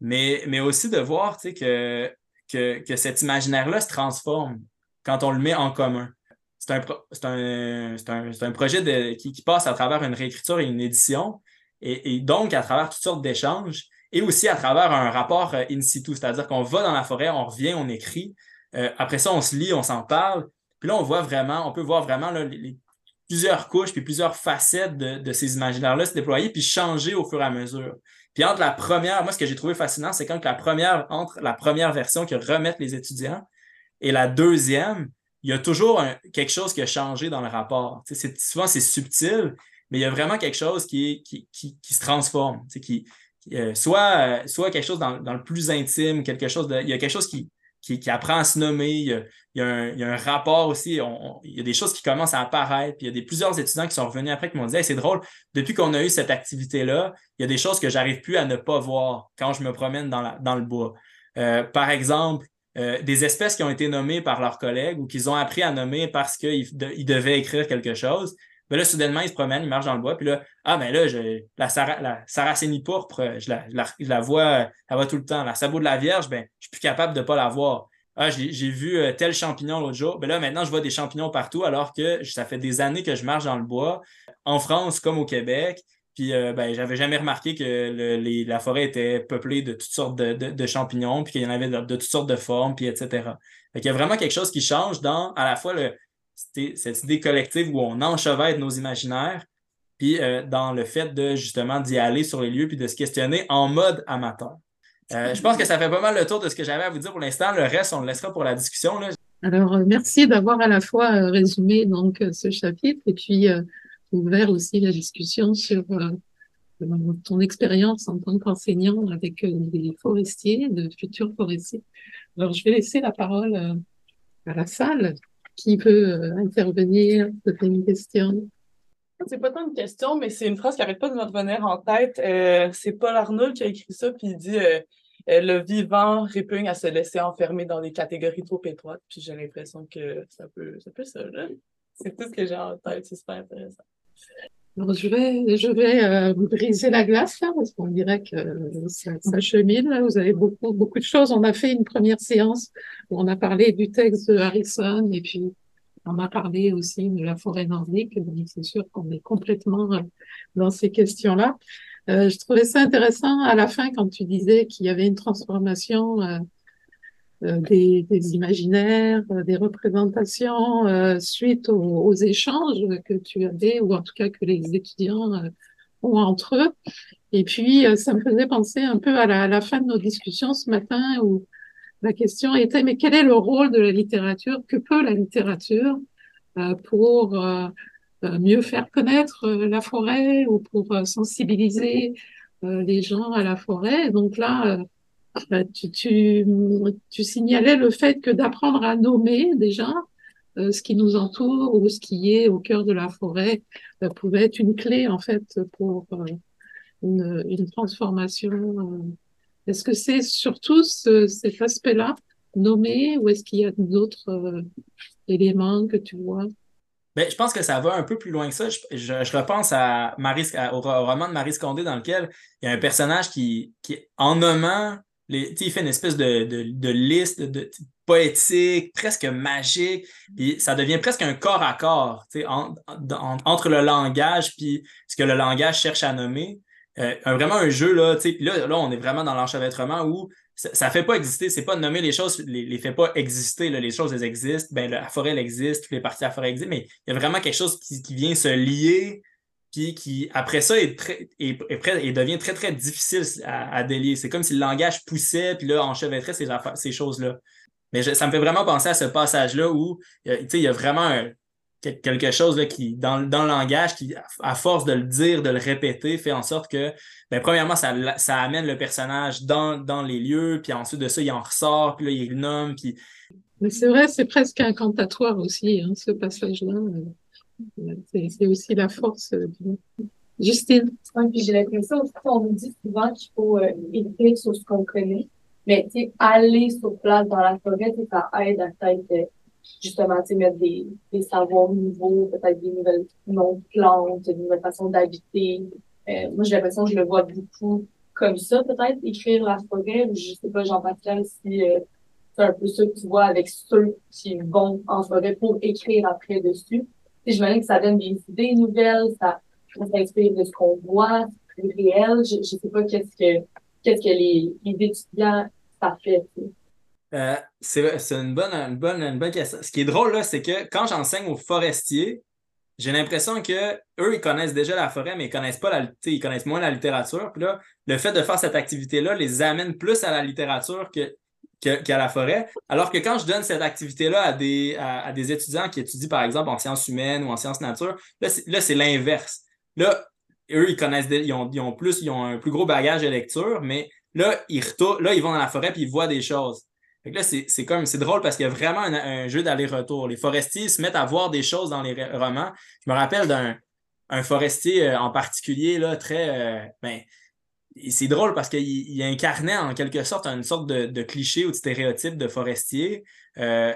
Speaker 3: mais, mais aussi de voir que, que, que cet imaginaire-là se transforme quand on le met en commun. C'est un, un, un, un, projet de, qui, qui, passe à travers une réécriture et une édition, et, donc, à travers toutes sortes d'échanges et aussi à travers un rapport euh, in situ, c'est-à-dire qu'on va dans la forêt, on revient, on écrit. Euh, après ça, on se lit, on s'en parle. Puis là, on voit vraiment, on peut voir vraiment les, plusieurs couches puis plusieurs facettes de, ces imaginaires-là se déployer puis changer au fur et à mesure. Puis entre la première, moi, ce que j'ai trouvé fascinant, c'est quand la première, entre la première version que remettent les étudiants et la deuxième, il y a toujours quelque chose qui a changé dans le rapport. souvent, c'est subtil, mais il y a vraiment quelque chose qui, qui, qui, se transforme, qui, euh, soit, soit quelque chose dans, le plus intime, quelque chose de, il y a quelque chose qui, qui, apprend à se nommer, il y a, un, rapport aussi, il y a des choses qui commencent à apparaître, il y a des, plusieurs étudiants qui sont revenus après qui m'ont dit c'est drôle, depuis qu'on a eu cette activité-là, il y a des choses que j'arrive plus à ne pas voir quand je me promène dans le bois. Euh, par exemple, euh, des espèces qui ont été nommées par leurs collègues ou qu'ils ont appris à nommer parce qu'ils devaient écrire quelque chose. Mais là, soudainement, il se promène, il marche dans le bois, puis là, ah, ben là, la, la saracénie pourpre, je la, la, vois, va tout le temps. La sabot de la Vierge, ben, je suis plus capable de ne pas la voir. Ah, j'ai vu euh, tel champignon l'autre jour. Ben là, maintenant, je vois des champignons partout, alors que ça fait des années que je marche dans le bois, en France comme au Québec. Puis, euh, ben, j'avais jamais remarqué que la forêt était peuplée de toutes sortes de, champignons, puis qu'il y en avait de, toutes sortes de formes, puis etc. il y a vraiment quelque chose qui change dans à la fois le, cette idée collective où on enchevêtre nos imaginaires, puis euh, dans le fait de justement d'y aller sur les lieux puis de se questionner en mode amateur. Euh, je pense que ça fait pas mal le tour de ce que j'avais à vous dire pour l'instant. Le reste, on le laissera pour la discussion.
Speaker 2: Alors, euh, merci d'avoir à la fois résumé donc ce chapitre et puis ouvert aussi la discussion sur ton expérience en tant qu'enseignant avec des forestiers, de futurs forestiers. Alors, je vais laisser la parole à la salle qui peut euh, intervenir, poser une question?
Speaker 4: C'est pas tant une question, mais c'est une phrase qui n'arrête pas de me revenir en tête. Euh, c'est Paul Arnold qui a écrit ça, puis il dit euh, Le vivant répugne à se laisser enfermer dans des catégories trop étroites. Puis j'ai l'impression que ça peut, ça peut ça. C'est tout ce que j'ai en tête, c'est super intéressant
Speaker 2: je vais, je vais euh, vous briser la glace là, parce qu'on dirait que ça, ça, chemine. Là. Vous avez beaucoup, beaucoup de choses. On a fait une première séance où on a parlé du texte de Harrison et puis on a parlé aussi de la forêt nordique. Donc c'est sûr qu'on est complètement euh, dans ces questions-là. Euh, je trouvais ça intéressant à la fin quand tu disais qu'il y avait une transformation euh, des, des, imaginaires, euh, des représentations euh, suite aux, échanges que tu avais, ou en tout cas que les étudiants ont entre eux. Et puis, ça me faisait penser un peu à la, à la, fin de nos discussions ce matin où la question était, mais quel est le rôle de la littérature? Que peut la littérature pour mieux faire connaître la forêt ou pour sensibiliser les gens à la forêt? Donc là, tu, tu, tu, signalais le fait que d'apprendre à nommer déjà euh, ce qui nous entoure ou ce qui est au cœur de la forêt euh, pouvait être une clé en fait pour euh, une, une, transformation. Est-ce que c'est surtout ce, cet aspect-là, nommer, ou est-ce qu'il y a d'autres éléments que tu vois?
Speaker 3: Ben, je pense que ça va un peu plus loin que ça. Je, je, repense à Marie, au, roman de Marie Scondé dans lequel il y a un personnage qui, qui en nommant il fait une espèce de, liste de, poétique, presque magique, puis ça devient presque un corps à corps entre le langage puis ce que le langage cherche à nommer. euh, vraiment un jeu, là, là, on est vraiment dans l'enchevêtrement où ça ne fait pas exister, c'est pas de nommer les choses, les, les fait pas exister, les choses elles existent, ben, la forêt existe, toutes les parties de la forêt existent, mais il y a vraiment quelque chose qui vient se lier, puis qui, après ça, est très, est, est, devient très, très difficile à, délier. C'est comme si le langage poussait, puis là, enchevêtrait ces, ces choses-là. Mais ça me fait vraiment penser à ce passage-là où, tu sais, il y a vraiment quelque chose là, qui, dans, dans, le langage, qui, à force de le dire, de le répéter, fait en sorte que, ben, premièrement, ça, ça amène le personnage dans, dans les lieux, puis ensuite de ça, il en ressort, puis là, il le nomme, puis...
Speaker 2: Mais c'est vrai, c'est presque incantatoire aussi, hein, ce passage-là. C'est aussi la force du... Justine.
Speaker 5: Puis j'ai l'impression qu'on nous dit souvent qu'il faut euh, écrire sur ce qu'on connaît, mais aller sur place dans la forêt, ça aide à peut-être justement, tu sais, mettre des, des savoirs nouveaux, peut-être des nouvelles plantes, des nouvelles façons d'habiter. Euh, moi, j'ai l'impression que je le vois beaucoup comme ça, peut-être, écrire la forêt. Je sais pas, Jean-Pascal, si euh, c'est un peu ça que tu vois avec ceux qui vont en forêt pour écrire après dessus. Et j'imagine que ça donne des idées nouvelles, ça, ça s'inspire de ce qu'on voit, c'est plus réel. Je, je sais pas qu'est-ce que les, étudiants ça fait.
Speaker 3: Euh, c'est une bonne, une, bonne, une bonne question. Ce qui est drôle, c'est que quand j'enseigne aux forestiers, j'ai l'impression que eux, ils connaissent déjà la forêt, mais ils connaissent pas ils connaissent moins la littérature. Puis là, le fait de faire cette activité-là les amène plus à la littérature que, qu'à la forêt. Alors que quand je donne cette activité-là à des, à, des étudiants qui étudient, par exemple, en sciences humaines ou en sciences nature, là, c'est l'inverse. Là, eux, ils connaissent, ils, ont, un plus gros bagage de lecture, mais là, ils retournent, là, ils vont dans la forêt puis ils voient des choses. Là, c'est comme c'est drôle parce qu'il y a vraiment un, jeu d'aller-retour. Les forestiers se mettent à voir des choses dans les romans. Je me rappelle d'un un forestier euh, en particulier, là, très. Euh, ben, c'est drôle parce qu'il incarnait en quelque sorte une sorte de, cliché ou de stéréotype de forestier. Euh,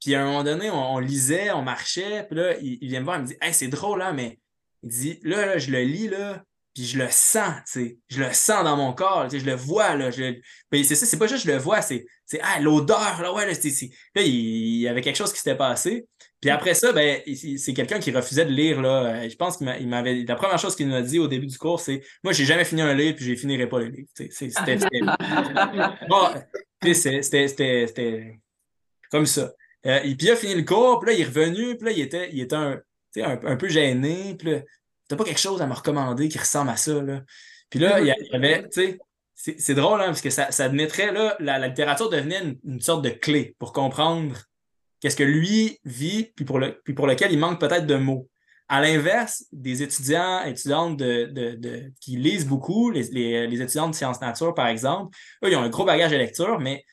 Speaker 3: puis à un moment donné, on, lisait, on marchait, puis là, il, vient me voir, il me dit Hey, c'est drôle, là, mais il dit là, là, je le lis, là, puis je le sens, tu sais. Je le sens dans mon corps, tu sais, je le vois, là. Je... c'est ça, c'est pas juste je le vois, c'est, c'est ah, l'odeur, là, ouais, là, c'est, là il, y avait quelque chose qui s'était passé. Puis après ça, ben, c'est quelqu'un qui refusait de lire, là. Euh, je pense qu'il m'avait, la première chose qu'il nous a dit au début du cours, c'est, moi, j'ai jamais fini un livre, puis je finirai pas le livre, tu sais. C'était, c'était, c'était, c'était comme ça. Euh, et puis il a fini le cours, puis là, il est revenu, puis là, il était, il était un, un, un peu gêné, puis là, t'as pas quelque chose à me recommander qui ressemble à ça, là. Puis là, il y avait, tu sais, c'est drôle, hein, parce que ça, ça admettrait, là, la, littérature devenait une, sorte de clé pour comprendre qu'est-ce que lui vit, puis pour, le, puis pour lequel il manque peut-être de mots. À l'inverse, des étudiants, étudiantes de, de, de, qui lisent beaucoup, les, les, les, étudiants de sciences nature, par exemple, eux, ils ont un gros bagage de lecture, mais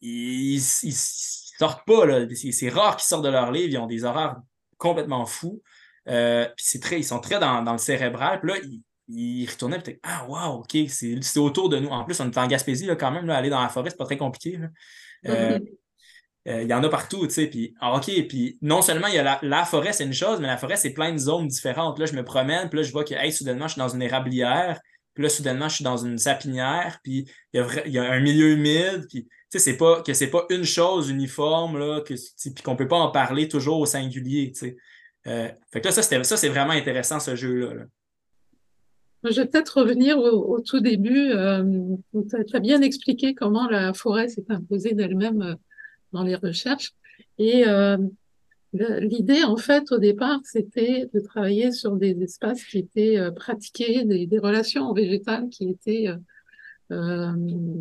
Speaker 3: ils, ils, sortent pas, là. C'est rare qu'ils sortent de leur livre, ils ont des horaires complètement fous. Euh, puis c'est très, ils sont très dans, dans le cérébral. Puis là, ils, ils retournaient, peut-être Ah, wow, OK, c'est autour de nous. En plus, on est en Gaspésie, là, quand même, là, aller dans la forêt, c'est pas très compliqué. Euh, mm-hmm. euh, il y en a partout, tu sais. Puis, ah, OK, puis non seulement il y a la, la forêt, c'est une chose, mais la forêt, c'est plein de zones différentes. Là, je me promène, puis là, je vois que, hey, soudainement, je suis dans une érablière, puis là, soudainement, je suis dans une sapinière, puis il y a, y a un milieu humide, puis, tu sais, c'est pas que c'est pas une chose uniforme, là, que, puis qu'on peut pas en parler toujours au singulier, tu sais. Euh, fait que là, ça, ça c'est vraiment intéressant, ce jeu-là.
Speaker 2: Je vais peut-être revenir au, tout début. Euh, tu as bien expliqué comment la forêt s'est imposée d'elle-même euh, dans les recherches. Et l'idée, en fait, au départ, c'était de travailler sur des espaces qui étaient pratiqués, des, des, relations végétales qui étaient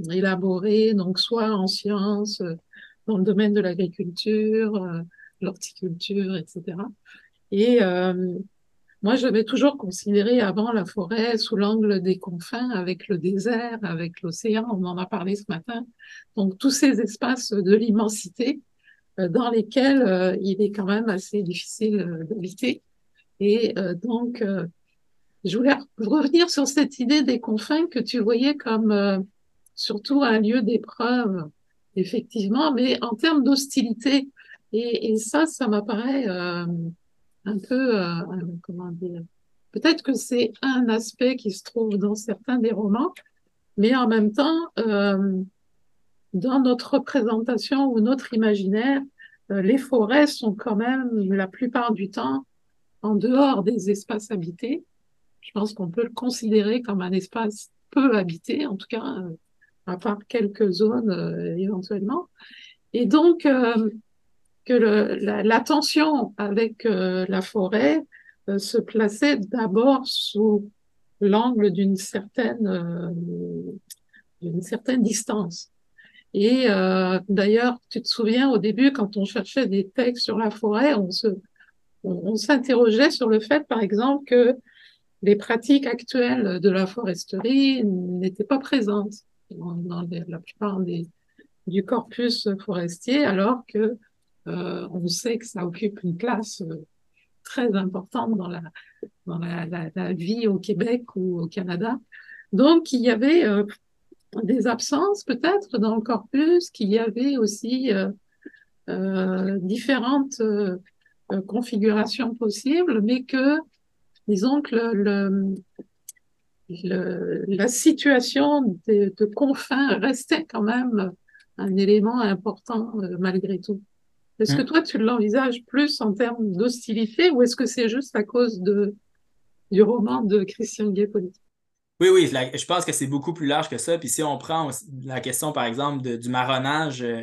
Speaker 2: élaborées, donc soit en sciences, dans le domaine de l'agriculture, l'horticulture, etc. Et euh, moi, je vais toujours considérer avant la forêt sous l'angle des confins, avec le désert, avec l'océan, on en a parlé ce matin. Donc, tous ces espaces de l'immensité euh, dans lesquels euh, il est quand même assez difficile d'habiter. Et donc, je voulais revenir sur cette idée des confins que tu voyais comme surtout un lieu d'épreuve, effectivement, mais en termes d'hostilité. Et, et, ça, ça m'apparaît un peu, euh, comment dire, peut-être que c'est un aspect qui se trouve dans certains des romans, mais en même temps, euh, dans notre représentation ou notre imaginaire, euh, les forêts sont quand même la plupart du temps en dehors des espaces habités. je pense qu'on peut le considérer comme un espace peu habité, en tout cas, à part quelques zones éventuellement. Et donc, que le, la, la, avec forêt se plaçait d'abord sous l'angle d'une certaine, certaine distance. Et d'ailleurs, tu te souviens au début, quand on cherchait des textes sur la forêt, on se, on s'interrogeait sur le fait, par exemple, que les pratiques actuelles de la foresterie n'étaient pas présentes dans, la plupart des, du corpus forestier, alors que euh, on sait que ça occupe une place euh, très importante dans la, dans la, vie au Québec ou au Canada. Donc, il y avait euh, des absences peut-être dans le corpus, qu'il y avait aussi différentes configurations possibles, mais que disons que la situation de, de, confins restait quand même un élément important malgré tout. Est-ce que mmh. toi, tu l'envisages plus en termes d'hostilité ou est-ce que c'est juste à cause de, du roman de Christian Gay politique?
Speaker 3: Oui, oui, je pense que c'est beaucoup plus large que ça. Puis si on prend la question, par exemple, de, du marronnage, euh,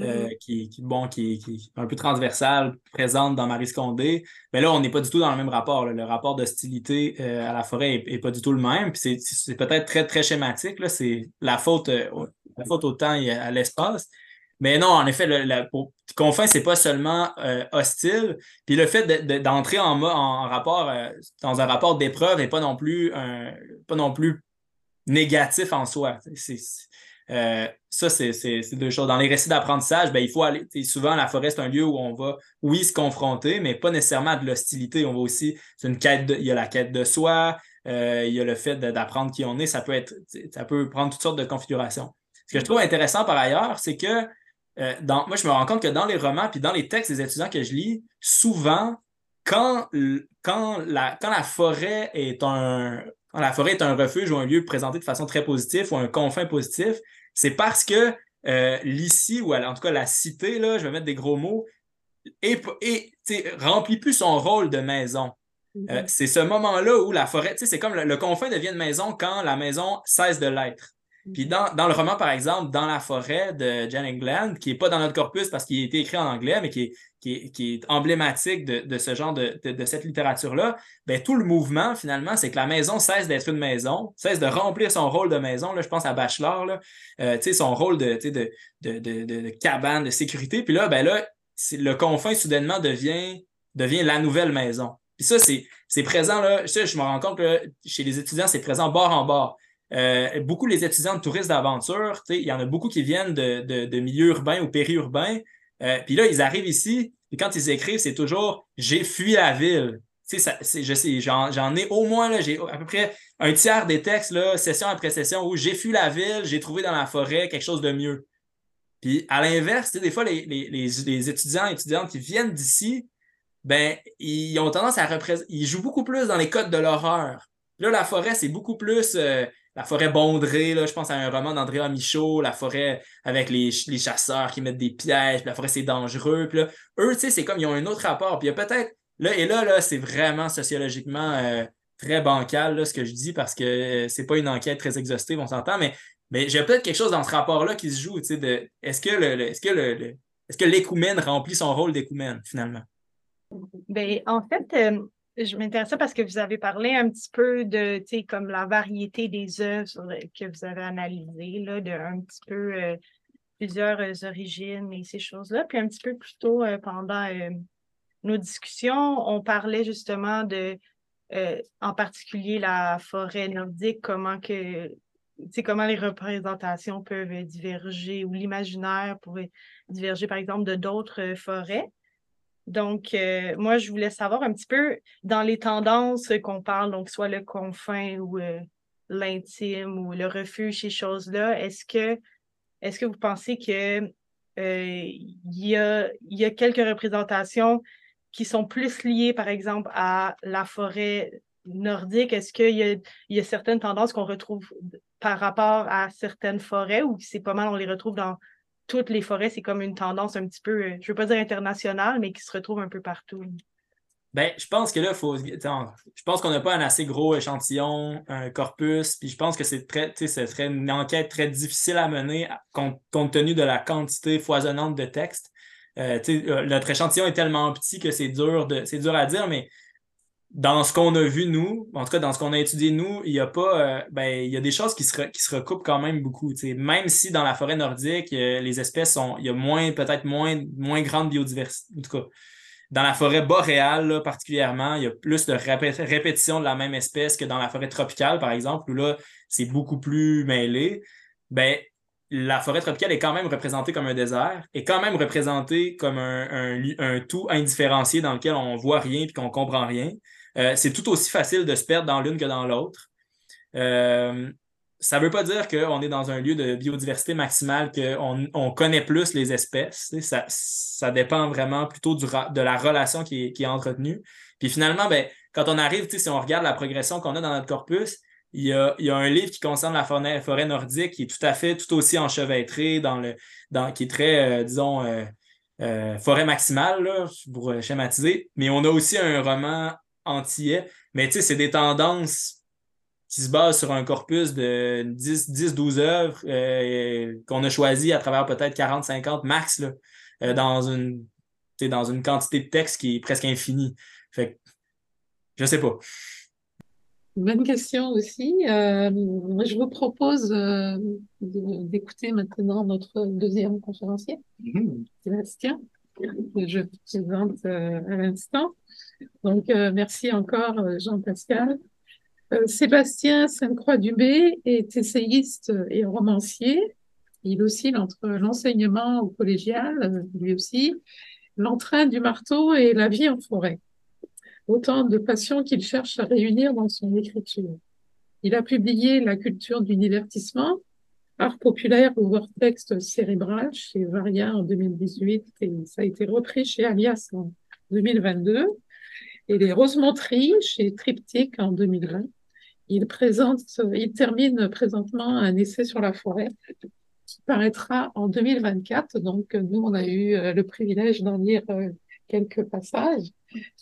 Speaker 3: euh, mm-hmm. qui, qui, bon, qui, qui, est un peu transversale, présente dans Marie Scondé. Mais là, on n'est pas du tout dans le même rapport. Le rapport d'hostilité euh, à la forêt n'est pas du tout le même. Puis c'est peut-être très, très schématique. C'est la faute, euh, la faute au temps et à l'espace. Mais non, en effet, le, le confin, c'est pas seulement hostile. Puis le fait d'entrer en, rapport, dans un rapport d'épreuve n'est pas non plus pas non plus négatif en soi. Euh, ça, c'est deux choses. Dans les récits d'apprentissage, ben, il faut aller. Souvent, la forêt, c'est un lieu où on va, oui, se confronter, mais pas nécessairement de l'hostilité. On va aussi. C'est une quête il y a la quête de soi, euh, il y a le fait d'apprendre qui on est. Ça peut être. Ça peut prendre toutes sortes de configurations. Ce que je trouve intéressant par ailleurs, c'est que euh, dans, moi, je me rends compte que dans les romans puis dans les textes des étudiants que je lis, souvent, quand, quand, la, quand la forêt est un, la forêt est un refuge ou un lieu présenté de façon très positive ou un confin positif, c'est parce que euh, l'ici, ou en tout cas la cité, là, je vais mettre des gros mots, et, et remplit plus son rôle de maison. Euh, mm-hmm. c'est ce moment-là où la forêt, c'est comme le, confin devient une maison quand la maison cesse de l'être. Puis dans, dans, le roman, par exemple, Dans la forêt de Jan England, qui n'est pas dans notre corpus parce qu'il a été écrit en anglais, mais qui est, qui est, qui est emblématique de, de, ce genre de, de, cette littérature-là, ben, tout le mouvement, finalement, c'est que la maison cesse d'être une maison, cesse de remplir son rôle de maison. Là, je pense à Bachelor, là, euh, son rôle de, de, de, de, de, cabane, de sécurité. Puis là, ben là, le confin soudainement devient, devient la nouvelle maison. Puis ça, c'est présent, là, ça, je me rends compte que chez les étudiants, c'est présent bord en bord. Euh, beaucoup les étudiants de touristes d'aventure, il y en a beaucoup qui viennent de, de, milieux urbains ou périurbains. Euh, puis là, ils arrivent ici, et quand ils écrivent, c'est toujours J'ai fui la ville. Ça, je sais, j'en ai au moins, j'ai à peu près un tiers des textes, là, session après session, où j'ai fui la ville, j'ai trouvé dans la forêt quelque chose de mieux. Puis à l'inverse, des fois, les, les, les, étudiants et étudiantes qui viennent d'ici, ben, ils ont tendance à représenter, ils jouent beaucoup plus dans les codes de l'horreur. Là, la forêt, c'est beaucoup plus euh, la forêt bondrée, là, je pense à un roman d'Andrea Michaud, la forêt avec les, les, chasseurs qui mettent des pièges, puis la forêt c'est dangereux. Puis là, eux, tu sais, c'est comme ils ont un autre rapport. Puis il y a peut-être, là, et là, là, c'est vraiment sociologiquement euh, très bancal, là, ce que je dis, parce que euh, c'est pas une enquête très exhaustive, on s'entend, mais, mais j'ai peut-être quelque chose dans ce rapport-là qui se joue, est-ce que le, que le, l'écoumène remplit son rôle d'écoumène, finalement?
Speaker 6: Ben, en fait, euh, je m'intéressais parce que vous avez parlé un petit peu de, tu sais, comme la variété des œuvres que vous avez analysées, là, de un petit peu euh, plusieurs euh, origines et ces choses-là. Puis un petit peu plus tôt, euh, pendant nos discussions, on parlait justement de, en particulier la forêt nordique, comment que, comment les représentations peuvent diverger ou l'imaginaire pourrait diverger, par exemple, de d'autres forêts. Donc, euh, moi, je voulais savoir un petit peu dans les tendances qu'on parle, donc soit le confin ou euh, l'intime ou le refuge, ces choses-là, est-ce que, est-ce que vous pensez que euh, il y, a, y a quelques représentations qui sont plus liées, par exemple, à la forêt nordique? Est-ce qu'il y y a certaines tendances qu'on retrouve par rapport à certaines forêts ou c'est pas mal, on les retrouve dans toutes les forêts, c'est comme une tendance un petit peu, euh, je ne veux pas dire internationale, mais qui se retrouve un peu partout.
Speaker 3: Ben, je pense que là, faut. Je pense qu'on n'a pas un assez gros échantillon, un corpus, puis je pense que c'est très, ce serait une enquête très difficile à mener compte, tenu de la quantité foisonnante de textes. Euh, euh, notre échantillon est tellement petit que c'est dur, de, dur à dire, mais dans ce qu'on a vu, nous, en tout cas dans ce qu'on a étudié, nous, il y a pas. Euh, ben, il y a des choses qui se, qui se recoupent quand même beaucoup. Même si dans la forêt nordique, les espèces sont. Il y a moins, peut-être moins, moins grande biodiversité. En tout cas dans la forêt boréale, particulièrement, il y a plus de répétition de la même espèce que dans la forêt tropicale, par exemple, où là, c'est beaucoup plus mêlé. Ben, la forêt tropicale est quand même représentée comme un désert, est quand même représentée comme un, tout indifférencié dans lequel on voit rien et qu'on comprend rien. Euh, c'est tout aussi facile de se perdre dans l'une que dans l'autre. Euh, ça ne veut pas dire qu'on est dans un lieu de biodiversité maximale, qu'on on connaît plus les espèces. Ça, ça dépend vraiment plutôt du, de la relation qui est, qui est entretenue. Puis finalement, ben, quand on arrive, si on regarde la progression qu'on a dans notre corpus, il y, a, y a, un livre qui concerne la forêt, forêt, nordique qui est tout à fait tout aussi enchevêtré, dans le, dans, qui est très, euh, disons, forêt maximale, pour schématiser. Mais on a aussi un roman entier. Mais tu sais, c'est des tendances qui se base sur un corpus de 10-12 œuvres euh, qu'on a choisi à travers peut-être 40-50 max là, euh, dans, une, dans une quantité de texte qui est presque infinie. Fait je sais pas.
Speaker 2: Bonne question aussi. Euh, je vous propose d'écouter maintenant notre deuxième conférencier, mm-hmm. Sébastien, je présente à l'instant. Donc, merci encore, Jean-Pascal. Euh, Sébastien Sainte-Croix-Dubé est essayiste et romancier. Il oscille entre l'enseignement au collégial, euh, lui aussi, l'entrain du marteau et la vie en forêt. Autant de passions qu'il cherche à réunir dans son écriture. Il a publié La culture du divertissement, art populaire ou texte cérébral chez Varia en 2018 et ça a été repris chez Alias en 2022 et les Rosemonteries chez Triptyque en 2020. Il, présente, il termine présentement un essai sur la forêt qui paraîtra en 2024. Donc, nous, on a eu euh, le privilège d'en lire euh, quelques passages.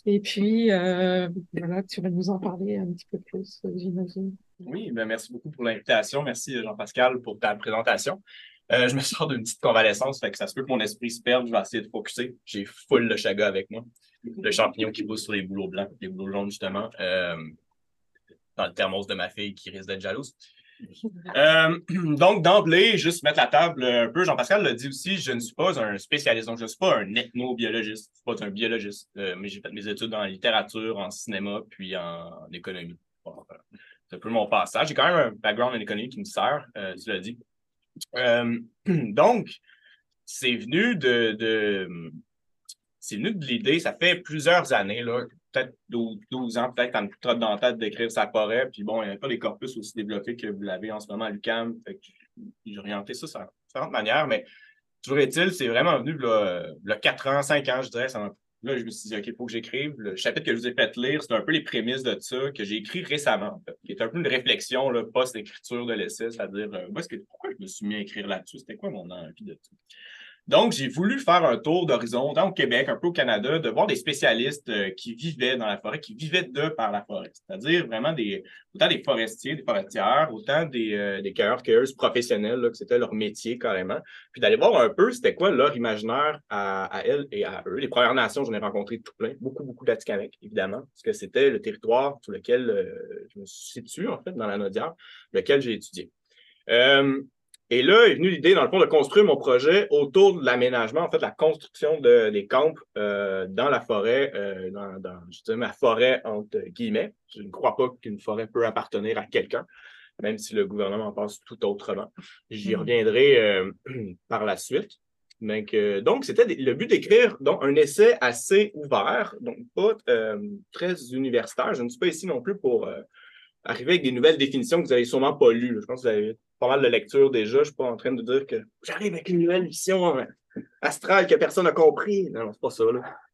Speaker 2: Et puis, euh, voilà, tu vas nous en parler un petit peu plus, j'imagine.
Speaker 7: Oui, ben merci beaucoup pour l'invitation. Merci, Jean-Pascal, pour ta présentation. je me sors d'une petite convalescence, fait que ça se peut que mon esprit se perde. Je vais essayer de focuser. J'ai full le chaga avec moi. Le champignon qui pousse sur les bouleaux blancs, les bouleaux jaunes, justement dans le thermos de ma fille qui risque d'être jalouse. Euh, donc, d'emblée, juste mettre la table un peu. Jean-Pascal l'a dit aussi, je ne suis pas un spécialiste, donc je ne suis pas un ethnobiologiste, je ne suis pas un biologiste, euh, mais j'ai fait mes études en littérature, en cinéma, puis en, économie. C'est un peu mon passage. J'ai quand même un background en économie qui me sert, euh, tu l'as dit. donc, c'est venu de, c'est venu de l'idée, ça fait plusieurs années, là, peut-être 12, ans, peut-être, quand me trotte dans la tête d'écrire sa forêt. Puis bon, il n'y a pas les corpus aussi développés que vous l'avez en ce moment à l'UCAM. J'ai orienté ça de différentes manières, mais toujours est-il, c'est vraiment venu le 4 ans, 5 ans, je dirais. Là, je me suis dit, OK, il faut que j'écrive. Le chapitre que je vous ai fait lire, c'est un peu les prémices de ça que j'ai écrit récemment, qui est un peu une réflexion post-écriture de l'essai, c'est-à-dire, euh, pourquoi je me suis mis à écrire là-dessus? C'était quoi mon envie de tout? Donc, j'ai voulu faire un tour d'horizon, dans au Québec, un peu au Canada, de voir des spécialistes euh, qui vivaient dans la forêt, qui vivaient de par la forêt. C'est-à-dire vraiment des, autant des forestiers, des forestières, autant des, euh, des cueilleurs, cueilleuses professionnels, que c'était leur métier carrément. Puis d'aller voir un peu c'était quoi leur imaginaire à, à, elles et à eux. Les Premières Nations, j'en ai rencontré tout plein, beaucoup, beaucoup d'Atikamekw, évidemment, parce que c'était le territoire sur lequel euh, je me situe, en fait, dans la Nodière, lequel j'ai étudié. Euh, et là est venue l'idée, dans le fond, de construire mon projet autour de l'aménagement, en fait, la construction de, des camps euh, dans la forêt, euh, dans, dans, je dirais, ma forêt entre guillemets. Je ne crois pas qu'une forêt peut appartenir à quelqu'un, même si le gouvernement en pense tout autrement. J'y hmm. reviendrai euh, par la suite. Donc, donc c'était le but d'écrire donc un essai assez ouvert, donc pas très universitaire. Je ne suis pas ici non plus pour arriver avec des nouvelles définitions que vous n'avez sûrement pas lues. Je pense que vous avez pas mal de lecture déjà. Je ne suis pas en train de dire que j'arrive avec une nouvelle vision hein, astrale que personne n'a compris. Non, c'est pas ça.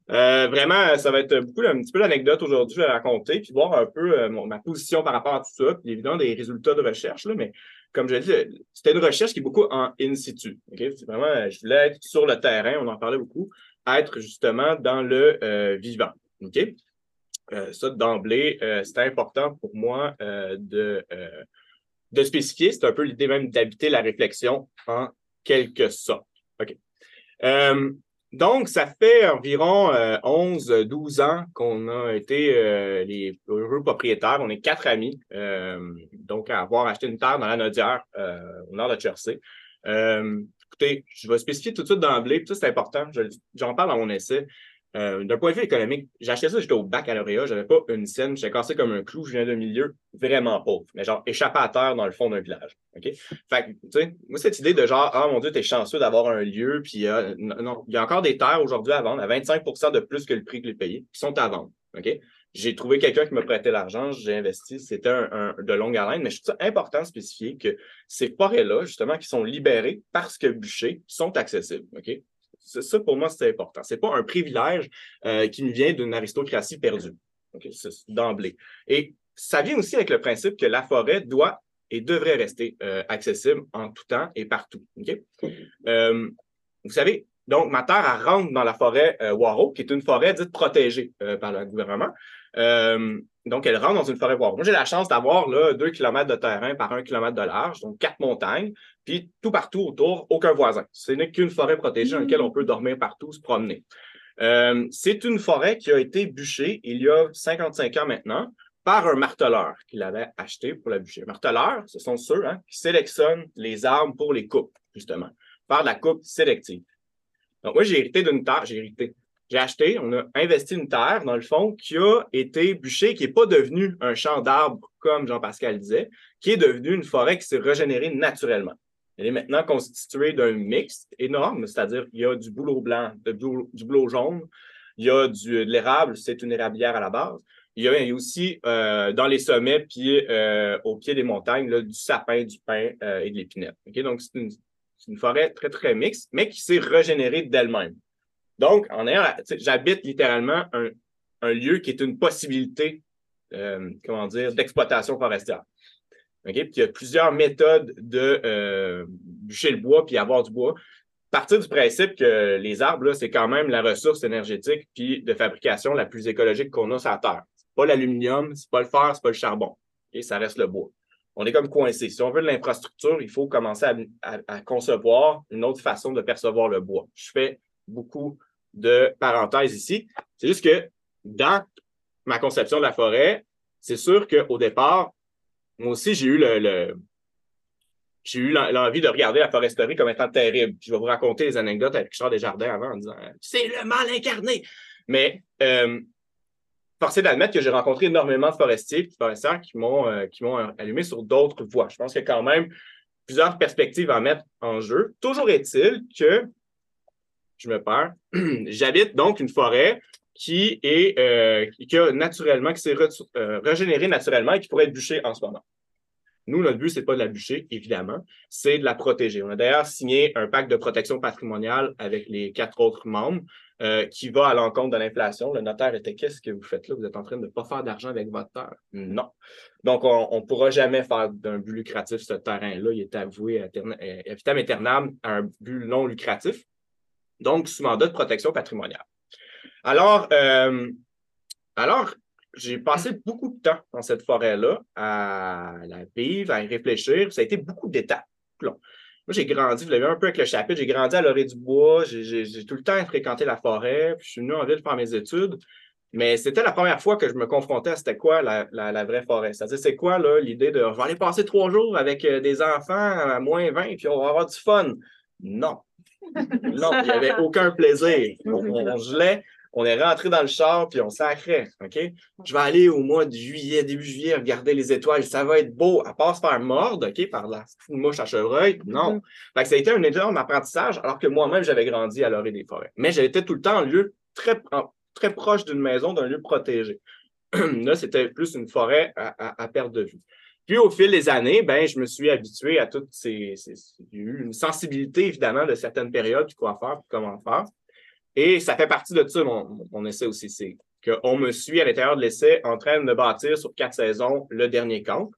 Speaker 7: Euh, vraiment, ça va être beaucoup un petit peu l'anecdote aujourd'hui à raconter, puis voir un peu euh, ma position par rapport à tout ça, puis évidemment des résultats de recherche. Là, mais comme je l'ai dit, c'était une recherche qui est beaucoup en in situ. C'est vraiment, je voulais être sur le terrain, on en parlait beaucoup, être justement dans le euh, vivant. Euh, ça, d'emblée, euh, c'est important pour moi euh, de, euh, de spécifier. C'est un peu l'idée même d'habiter la réflexion en quelque sorte. OK. Euh, donc, ça fait environ 11-12 ans qu'on a été euh, les heureux propriétaires. On est quatre amis, euh, donc à avoir acheté une terre dans la Nodière, euh, au nord de Jersey. Euh, écoutez, je vais spécifier tout de suite d'emblée, puis ça c'est important, je- j'en parle dans mon essai. Euh, D'un point de vue économique, acheté ça, j'étais au baccalauréat, j'avais pas une scène, j'étais cassé comme un clou, je viens d'un milieu vraiment pauvre, mais genre échappé à terre dans le fond d'un village. OK? Fait que, tu sais, moi, cette idée de genre, ah mon Dieu, t'es chanceux d'avoir un lieu, puis euh, non, il y a encore des terres aujourd'hui à vendre à 25% de plus que le prix que les payés, qui sont à vendre. OK? J'ai trouvé quelqu'un qui me prêtait l'argent, j'ai investi, c'était un, un- de longue haleine, mais je trouve ça important de spécifier que ces forêts-là, justement, qui sont libérées parce que bûchées, sont accessibles. OK? Ça, pour moi, c'est important. C'est pas un privilège euh, qui me vient d'une aristocratie perdue. D'emblée. Et ça vient aussi avec le principe que la forêt doit et devrait rester euh, accessible en tout temps et partout. Euh, vous savez, donc, ma terre, rentre dans la forêt euh, qui est une forêt dite protégée par le gouvernement. Donc, elle rentre dans une forêt Waro. Moi, j'ai la chance d'avoir là, deux kilomètres de terrain par un kilomètre de large, donc quatre montagnes, puis tout partout autour, aucun voisin. Ce n'est qu'une forêt protégée dans laquelle on peut dormir partout, se promener. Euh, c'est une forêt qui a été bûchée il y a 55 ans maintenant par un marteleur qui l'avait acheté pour la bûcher. Marteleur, ce sont ceux hein, qui sélectionnent les arbres pour les coupes, justement, de la coupe sélective. Donc, moi, j'ai hérité d'une terre, j'ai hérité. J'ai acheté, on a investi une terre, dans le fond, qui a été bûchée, qui n'est pas devenue un champ d'arbres, comme Jean-Pascal disait, qui est devenue une forêt qui s'est régénérée naturellement. Elle est maintenant constituée d'un mix énorme, c'est-à-dire qu'il y a du bouleau blanc, du bouleau jaune, il y a du, de l'érable, c'est une érablière à la base. Il y a, aussi euh, dans les sommets, puis euh, au pied des montagnes, du sapin, du pin euh, et de l'épinette. Donc, c'est une, forêt très, très mixte, mais qui s'est régénérée d'elle-même. Donc, en ayant, j'habite littéralement un, lieu qui est une possibilité, euh, comment dire, d'exploitation forestière. Puis il y a plusieurs méthodes de euh, bûcher le bois puis avoir du bois. Partir du principe que les arbres, c'est quand même la ressource énergétique puis de fabrication la plus écologique qu'on a sur la Terre. C'est pas l'aluminium, c'est pas le fer, c'est pas le charbon. Ça reste le bois. On est comme coincé. Si on veut de l'infrastructure, il faut commencer à, à- à concevoir une autre façon de percevoir le bois. Je fais beaucoup de parenthèses ici. C'est juste que dans ma conception de la forêt, c'est sûr qu'au départ, moi aussi, j'ai eu le, j'ai eu l'en- l'envie de regarder la foresterie comme étant terrible. Je vais vous raconter les anecdotes avec Richard Desjardins avant en disant c'est le mal incarné. Mais euh, force est d'admettre que j'ai rencontré énormément de forestiers et de forestières qui m'ont euh, qui m'ont allumé sur d'autres voies. Je pense qu'il y a quand même plusieurs perspectives à mettre en jeu. Toujours est-il que je me perds. J'habite donc une forêt qui est euh, qui a naturellement, qui s'est re- euh, régénérée naturellement et qui pourrait être bûchée en ce moment. Nous, notre but, c'est pas de la bûcher, évidemment, c'est de la protéger. On a d'ailleurs signé un pacte de protection patrimoniale avec les quatre autres membres euh, qui va à l'encontre de l'inflation. Le notaire était qu'est-ce que vous faites là? Vous êtes en train de ne pas faire d'argent avec votre terre? Non. Donc, on ne pourra jamais faire d'un but lucratif ce terrain-là. Il est avoué à à vitam aeternam à un but non lucratif. Donc, sous mandat de protection patrimoniale. Alors, euh, alors j'ai passé beaucoup de temps dans cette forêt-là à la vivre, à y réfléchir. Ça a été beaucoup d'étapes. Moi, j'ai grandi, vous l'avez vu un peu avec le chapitre, j'ai grandi à l'orée du bois, j'ai- tout le temps fréquenté la forêt, puis je suis venu en ville faire mes études. Mais c'était la première fois que je me confrontais à c'était quoi la, la, vraie forêt. C'est-à-dire, c'est quoi l'idée de je vais aller passer trois jours avec euh, des enfants à moins 20 puis on va avoir du fun. Non. Non, il n'y avait aucun plaisir. On, on gelait, on est rentré dans le char puis on sacrait. OK? Je vais aller au mois de juillet, début juillet, regarder les étoiles. Ça va être beau. À part se faire mordre, OK, par la mouche à chevreuil. Non. Fait que ça a été un énorme apprentissage, alors que moi-même, j'avais grandi à l'orée des forêts. Mais j'étais tout le temps en lieu très, proche d'une maison, d'un lieu protégé. Là, c'était plus une forêt à, à- à perte de vue. Puis au fil des années, ben, je me suis habitué à toutes ces. ces- eu une sensibilité, évidemment, de certaines périodes, puis quoi faire, puis comment faire. Et ça fait partie de ça, mon, essai aussi. C'est qu'on me suit à l'intérieur de l'essai en train de bâtir sur quatre saisons le dernier camp.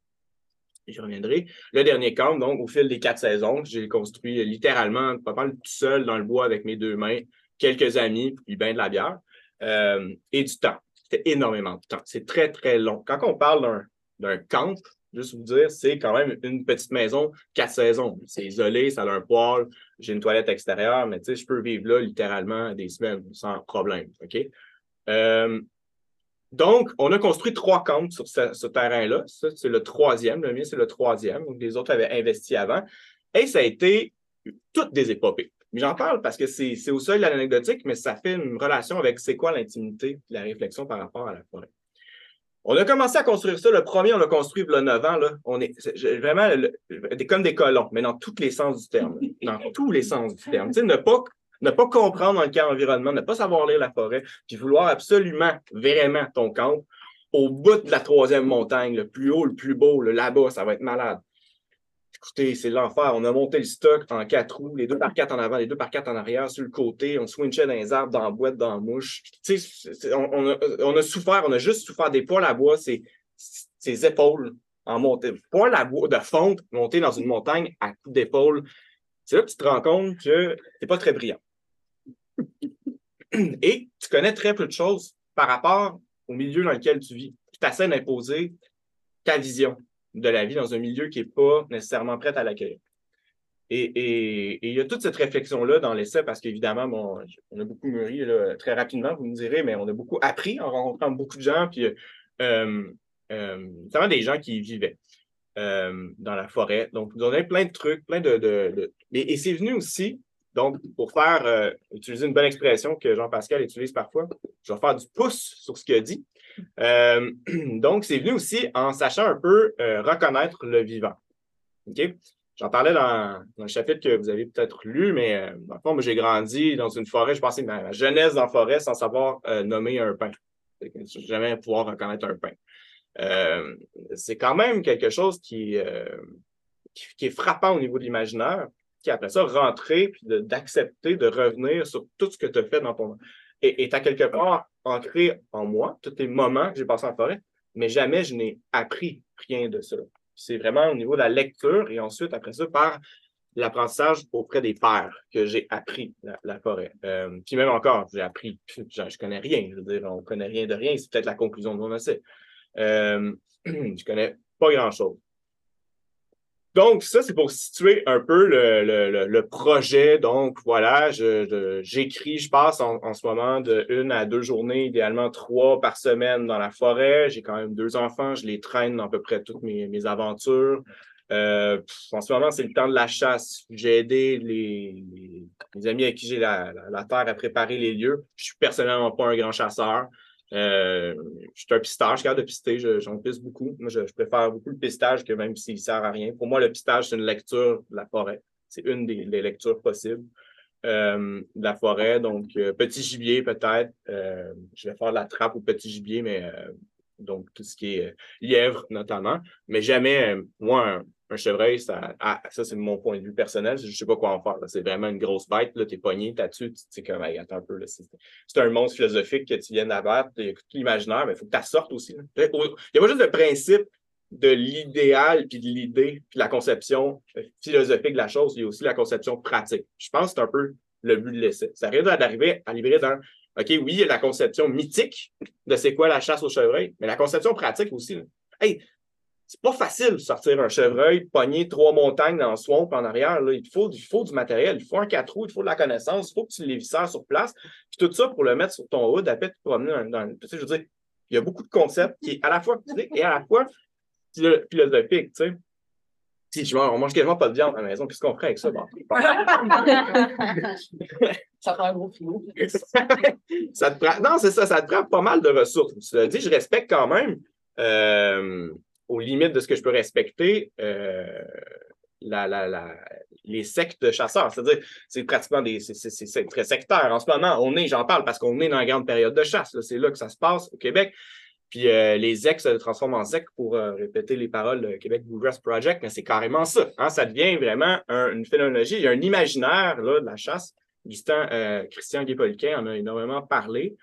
Speaker 7: J'y reviendrai. Le dernier camp, donc, au fil des quatre saisons, j'ai construit littéralement, pas mal tout seul dans le bois avec mes deux mains, quelques amis, puis bien de la bière, euh, et du temps. c'était énormément de temps. C'est très, très long. Quand on parle d'un camp, juste vous dire, c'est quand même une petite maison, quatre saisons. C'est isolé, ça a un poêle, j'ai une toilette extérieure, mais tu sais, je peux vivre là littéralement des semaines sans problème. OK? Euh, donc, on a construit trois camps sur ce, terrain-là. Ça, c'est le troisième. Le mien, c'est le troisième. Donc, les autres avaient investi avant. Et ça a été toutes des épopées. Mais j'en parle parce que c'est au seuil de l'anecdotique, mais ça fait une relation avec c'est quoi l'intimité, la réflexion par rapport à la forêt. On a commencé à construire ça. Le premier, on l'a construit il y a 9 ans. Là. On est, vraiment comme des colons, mais dans tous les sens du terme. Dans tous les sens du terme. Tu sais, ne pas, ne pas comprendre dans le cas environnement, ne pas savoir lire la forêt, puis vouloir absolument, vraiment ton camp au bout de la troisième montagne, le plus haut, le plus beau, là-bas, ça va être malade. Écoutez, c'est l'enfer. On a monté le stock en quatre roues, les deux par quatre en avant, les deux par quatre en arrière, sur le côté. On swinchait dans les arbres, dans la boîte, dans la mouche. Tu sais, on, a, souffert, on a juste souffert des poils à bois, ses, ses épaules en montée. Poils à bois de fonte, monter dans une montagne à coups d'épaule. C'est là que tu te rends compte que tu n'es pas très brillant. Et tu connais très peu de choses par rapport au milieu dans lequel tu vis. Tu essaies d'imposer ta vision, de la vie dans un milieu qui n'est pas nécessairement prêt à l'accueillir. Et, il y a toute cette réflexion-là dans l'essai parce qu'évidemment, bon, on a beaucoup mûri très rapidement, vous me direz, mais on a beaucoup appris en rencontrant beaucoup de gens, puis euh, euh, notamment des gens qui vivaient euh, dans la forêt. Donc, vous avez plein de trucs, plein de. Et, c'est venu aussi, donc, pour faire, utiliser une bonne expression que Jean-Pascal utilise parfois, je vais faire du pouce sur ce qu'il a dit. Euh, donc, c'est venu aussi en sachant un peu euh, reconnaître le vivant. J'en parlais dans, le chapitre que vous avez peut-être lu, mais euh, dans le fond, j'ai grandi dans une forêt. Je pensais ma, jeunesse dans la forêt sans savoir nommer un pain. Jamais pouvoir reconnaître un pain. c'est quand même quelque chose qui, qui, est frappant au niveau de l'imaginaire, qui après ça, rentrer puis d'accepter de, revenir sur tout ce que tu as fait dans ton et est à quelque part ancré en moi, tous les moments que j'ai passés en forêt, mais jamais je n'ai appris rien de ça. C'est vraiment au niveau de la lecture et ensuite, après ça, par l'apprentissage auprès des pères que j'ai appris la, forêt. Euh, puis même encore, j'ai appris, je, je connais rien, je veux dire, on ne connaît rien de rien, c'est peut-être la conclusion de mon essai. Euh, je connais pas grand-chose. Donc, ça, c'est pour situer un peu le, projet. Donc, voilà, j'écris, je, passe en, ce moment de une à deux journées, idéalement trois par semaine dans la forêt. J'ai quand même deux enfants, je les traîne à peu près toutes mes, aventures. Euh, en ce moment, c'est le temps de la chasse. J'ai aidé les, amis avec qui j'ai la, la, terre à préparer les lieux. Je suis personnellement pas un grand chasseur. Euh, je suis un pistage, je suis de pister, j'en piste beaucoup. Moi, je, préfère beaucoup le pistage que même s'il ne sert à rien. Pour moi, le pistage, c'est une lecture de la forêt. C'est une des, lectures possibles euh, de la forêt. Donc, euh, petit gibier, peut-être. je vais faire de la trappe au petit gibier, mais donc tout ce qui est lièvre, notamment. Mais jamais, moi, un chevreuil, ça, ah, ça c'est mon point de vue personnel. Je ne sais pas quoi en faire. C'est vraiment une grosse bête. Tu es pogné, tu dessus, tu sais comme, attends un peu. C'est un monstre philosophique que tu viens d'abattre. Tout l'imaginaire, mais il faut que tu sortes aussi. Il n'y a pas juste le principe de l'idéal, puis de l'idée, puis la conception euh, philosophique de la chose. Il y a aussi la conception pratique. Je pense que c'est un peu le but de l'essai. Ça arrive d'arriver à libérer dans OK, oui, il y a la conception mythique de c'est quoi la chasse au chevreuil, mais la conception pratique aussi. Hey, c'est pas facile de sortir un chevreuil, pogner trois montagnes dans le swamp en arrière. Là. Il, faut, il faut du matériel, il faut un quatre roues, il faut de la connaissance, il faut que tu les vissères sur place. Puis tout ça pour le mettre sur ton hood, après, tu promener dans, dans tu sais, je veux dire, il y a beaucoup de concepts qui est à la fois et à la fois philosophique, tu sais. Si je mange, on mange quasiment pas de viande à la maison, qu'est-ce qu'on ferait avec ça?
Speaker 4: ça prend un gros filou.
Speaker 7: ça te prend, non, c'est ça, ça te prend pas mal de ressources. Tu dis, je respecte quand même euh, aux limites de ce que je peux respecter euh, les sectes de chasseurs. C'est-à-dire, c'est pratiquement des. Très sectaire. En ce moment, on est, j'en parle parce qu'on est dans la grande période de chasse. C'est là que ça se passe au Québec. Puis euh, les ex se transforment en sec pour euh, répéter les paroles de Québec Bluegrass Project, mais c'est carrément ça. Hein. Ça devient vraiment une phénoménologie. Il y a un imaginaire là, de la chasse. Christian Guépoliquin en a énormément parlé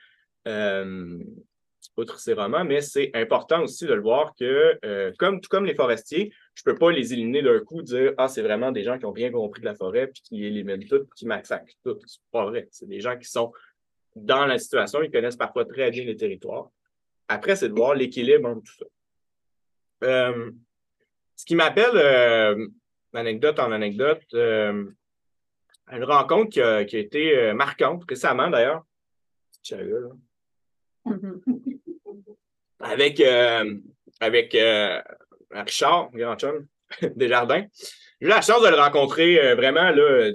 Speaker 7: outre ces romans, mais c'est important aussi de le voir que, euh, comme, tout comme les forestiers, je ne peux pas les éliminer d'un coup, dire Ah, c'est vraiment des gens qui ont bien compris de la forêt, puis qui éliminent tout, qui massacrent tout. C'est pas vrai. C'est des gens qui sont dans la situation, ils connaissent parfois très bien les territoires. après, c'est de voir l'équilibre entre tout ça. Euh, ce qui m'appelle, euh, anecdote en anecdote, une rencontre qui a, qui a été marquante récemment d'ailleurs. Chaga, là. Avec, euh, avec euh, Richard, grand chum, Desjardins. J'ai eu la chance de le rencontrer euh, vraiment,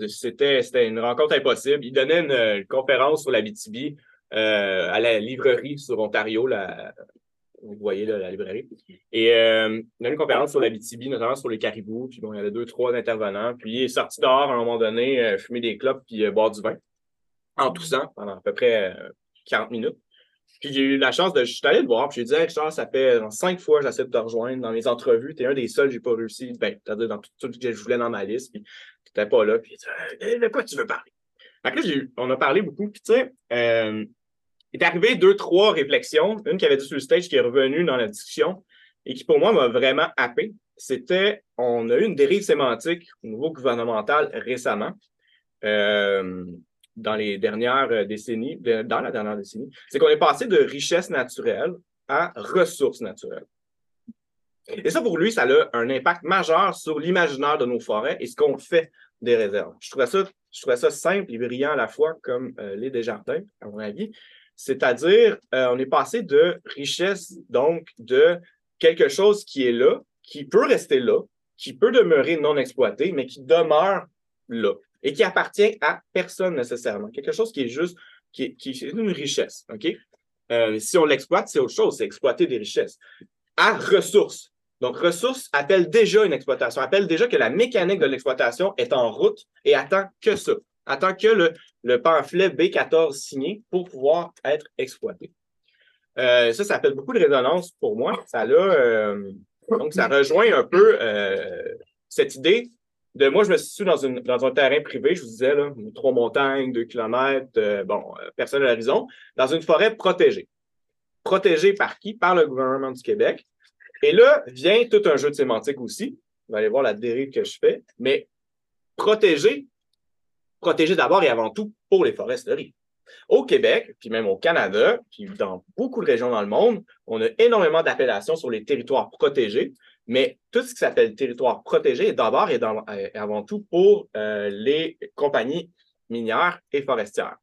Speaker 7: c'était, une rencontre impossible. Il donnait une, euh, conférence sur la BTB euh, à la livrerie sur Ontario, la, vous voyez là, la librairie. Et euh, il donnait une conférence sur la BTB, notamment sur les caribous. Puis bon, il y avait deux, trois intervenants. Puis il est sorti dehors à un moment donné, euh, fumer des clopes puis boire du vin en toussant pendant à peu près euh, 40 minutes. Puis j'ai eu la chance de. Je suis allé le voir, puis j'ai dit, hey, Richard, ça fait cinq fois que j'essaie de te rejoindre dans mes entrevues. T'es un des seuls j'ai pas réussi. Ben, c'est-à-dire dans tout ce que je voulais dans ma liste, puis t'étais pas là. Puis il dit, Hey, de quoi tu veux parler? Que là, on a parlé beaucoup, puis tu sais, euh, il est arrivé deux, trois réflexions. Une qui avait dit sur le stage qui est revenue dans la discussion et qui, pour moi, m'a vraiment happé. C'était, on a eu une dérive sémantique au niveau gouvernemental récemment. Euh, dans les dernières euh, décennies, dans la dernière décennie, c'est qu'on est passé de richesse naturelle à ressources naturelles. Et ça, pour lui, ça a un impact majeur sur l'imaginaire de nos forêts et ce qu'on fait des réserves. Je trouvais ça, je trouvais ça simple et brillant à la fois, comme euh, les Desjardins, à mon avis. C'est-à-dire, euh, on est passé de richesse, donc, de quelque chose qui est là, qui peut rester là, qui peut demeurer non exploité, mais qui demeure là et qui appartient à personne nécessairement. Quelque chose qui est juste, qui est, une richesse. OK? Euh, si on l'exploite, c'est autre chose, c'est exploiter des richesses. À ressources. Donc, ressources appelle déjà une exploitation, appelle déjà que la mécanique de l'exploitation est en route et attend que ça. Attend que le, le pamphlet B14 signé pour pouvoir être exploité. Euh, ça, ça appelle beaucoup de résonance pour moi. Ça a, euh, donc, ça rejoint un peu cette idée de moi, je me situe dans, une, dans un terrain privé, je vous disais, là, trois montagnes, deux kilomètres, euh, bon, euh, personne à l'horizon, dans une forêt protégée. Protégée par qui? Par le gouvernement du Québec. Et là vient tout un jeu de sémantique aussi. Vous allez voir la dérive que je fais, mais protégée, protégée d'abord et avant tout pour les foresteries. Au Québec, puis même au Canada, puis dans beaucoup de régions dans le monde, on a énormément d'appellations sur les territoires protégés, mais tout ce qui s'appelle territoire protégé est d'abord et euh, avant tout pour euh, les compagnies minières et forestières.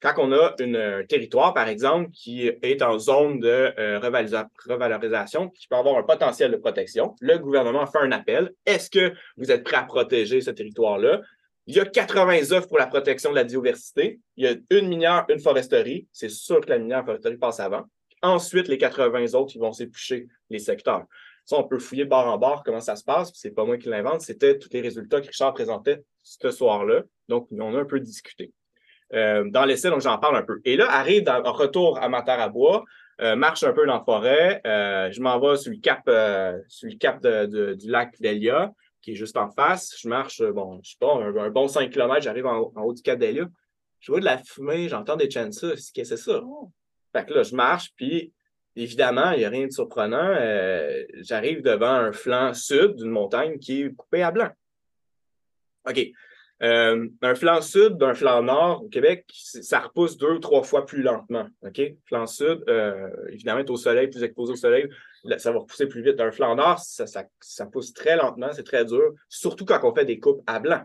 Speaker 7: Quand on a un territoire, par exemple, qui est en zone de euh, revalorisation, qui peut avoir un potentiel de protection, le gouvernement fait un appel. Est-ce que vous êtes prêt à protéger ce territoire-là? Il y a 80 offres pour la protection de la biodiversité. Il y a une minière, une foresterie. C'est sûr que la minière foresterie passe avant. Ensuite, les 80 autres, ils vont s'éplucher les secteurs. Ça, on peut fouiller bord en bord comment ça se passe. C'est pas moi qui l'invente. C'était tous les résultats que Richard présentait ce soir-là. Donc, on a un peu discuté. Euh, dans l'essai, donc j'en parle un peu. Et là, arrive dans- en retour à ma terre à bois, euh, marche un peu dans la forêt. euh, je m'en vais sur le cap, sur le cap de- de- du lac d'Elia, qui est juste en face. Je marche, bon, je sais pas, un, un bon 5 km, j'arrive en, haut- en haut du cap d'Elia. Je vois de la fumée, j'entends des chansons. Qu'est-ce que c'est ça? Fait que là, je marche, puis évidemment, il n'y a rien de surprenant. euh, J'arrive devant un flanc sud d'une montagne qui est coupé à blanc. OK. Euh, un flanc sud d'un flanc nord au Québec, ça repousse deux ou trois fois plus lentement. OK? Flanc sud, euh, évidemment, est au soleil, plus exposé au soleil, ça va repousser plus vite. Un flanc nord, ça, ça, ça pousse très lentement, c'est très dur, surtout quand on fait des coupes à blanc.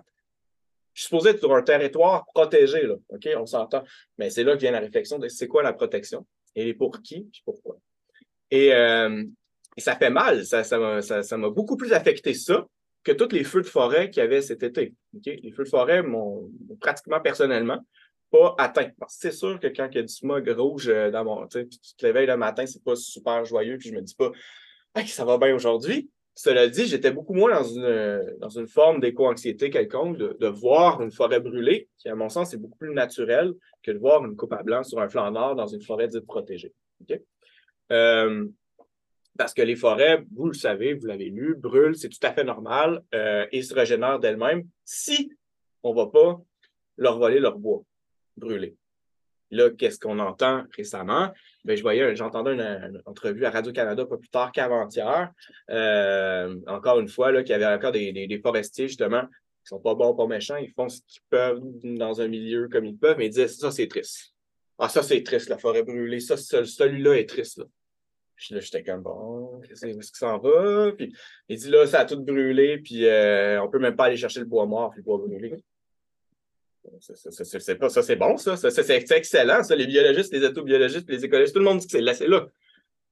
Speaker 7: Je suis supposé être sur un territoire protégé, là. OK? On s'entend. Mais c'est là que vient la réflexion de c'est quoi la protection? Et pour qui puis pourquoi. Et, euh, ça fait mal. Ça, m'a beaucoup plus affecté ça que tous les feux de forêt qu'il y avait cet été. Les feux de forêt m'ont pratiquement personnellement pas atteint. C'est sûr que quand il y a du smog rouge euh, dans mon. Tu te réveilles le matin, c'est pas super joyeux, puis je me dis pas Hey, ça va bien aujourd'hui. Cela dit, j'étais beaucoup moins dans une, dans une forme d'éco-anxiété quelconque de, voir une forêt brûlée, qui, à mon sens, est beaucoup plus naturel que de voir une coupe à blanc sur un flanc nord dans une forêt dite protégée. Euh, parce que les forêts, vous le savez, vous l'avez lu, brûlent, c'est tout à fait normal euh, et se régénèrent d'elles-mêmes si on ne va pas leur voler leur bois brûlé. Là, qu'est-ce qu'on entend récemment? Ben, je voyais, j'entendais une, entrevue à Radio-Canada pas plus tard qu'avant-hier. Euh, encore une fois, qu'il y avait encore des, des, forestiers, justement, qui sont pas bons, pas méchants, ils font ce qu'ils peuvent dans un milieu comme ils peuvent, mais ils disent ça, c'est triste. Ah, ça, c'est triste, la forêt brûlée. Ça, ce- celui-là est triste. Là. Puis là, j'étais comme, bon, qu'est-ce qu'il s'en va? Puis il dit, là, ça a tout brûlé, puis euh, on peut même pas aller chercher le bois mort, puis le bois brûlé. Ça, c'est bon, ça. C'est excellent, ça. Les biologistes, les éthobiologistes, les écologistes, tout le monde dit que c'est là, c'est là.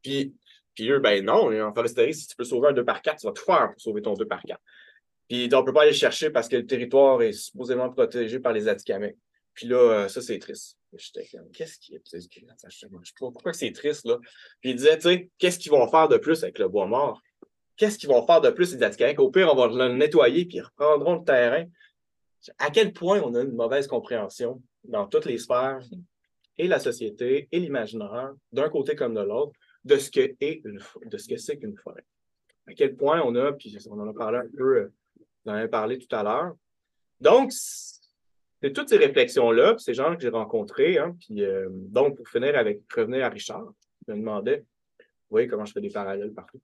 Speaker 7: Puis, puis eux, ben non, en foresterie, si tu peux sauver un 2 par 4, tu vas tout faire pour sauver ton 2 par 4. Puis on peut pas aller le chercher parce que le territoire est supposément protégé par les Atikamekw. Puis là, euh, ça, c'est triste. J'étais comme, qu'est-ce qui est. Je sais pas pourquoi c'est triste, là? Puis il disait, tu sais, qu'est-ce qu'ils vont faire de plus avec le bois mort? Qu'est-ce qu'ils vont faire de plus, les Atikamekw? Au pire, on va le nettoyer, puis ils reprendront le terrain. À quel point on a une mauvaise compréhension dans toutes les sphères, et la société, et l'imaginaire, d'un côté comme de l'autre, de ce que est de ce que c'est qu'une forêt? À quel point on a, puis on en a parlé un peu, euh, on en a parlé tout à l'heure. Donc, c'est toutes ces réflexions-là, ces gens que j'ai rencontrés, hein, puis euh, donc pour finir avec revenir à Richard, je me demandais, vous voyez comment je fais des parallèles partout.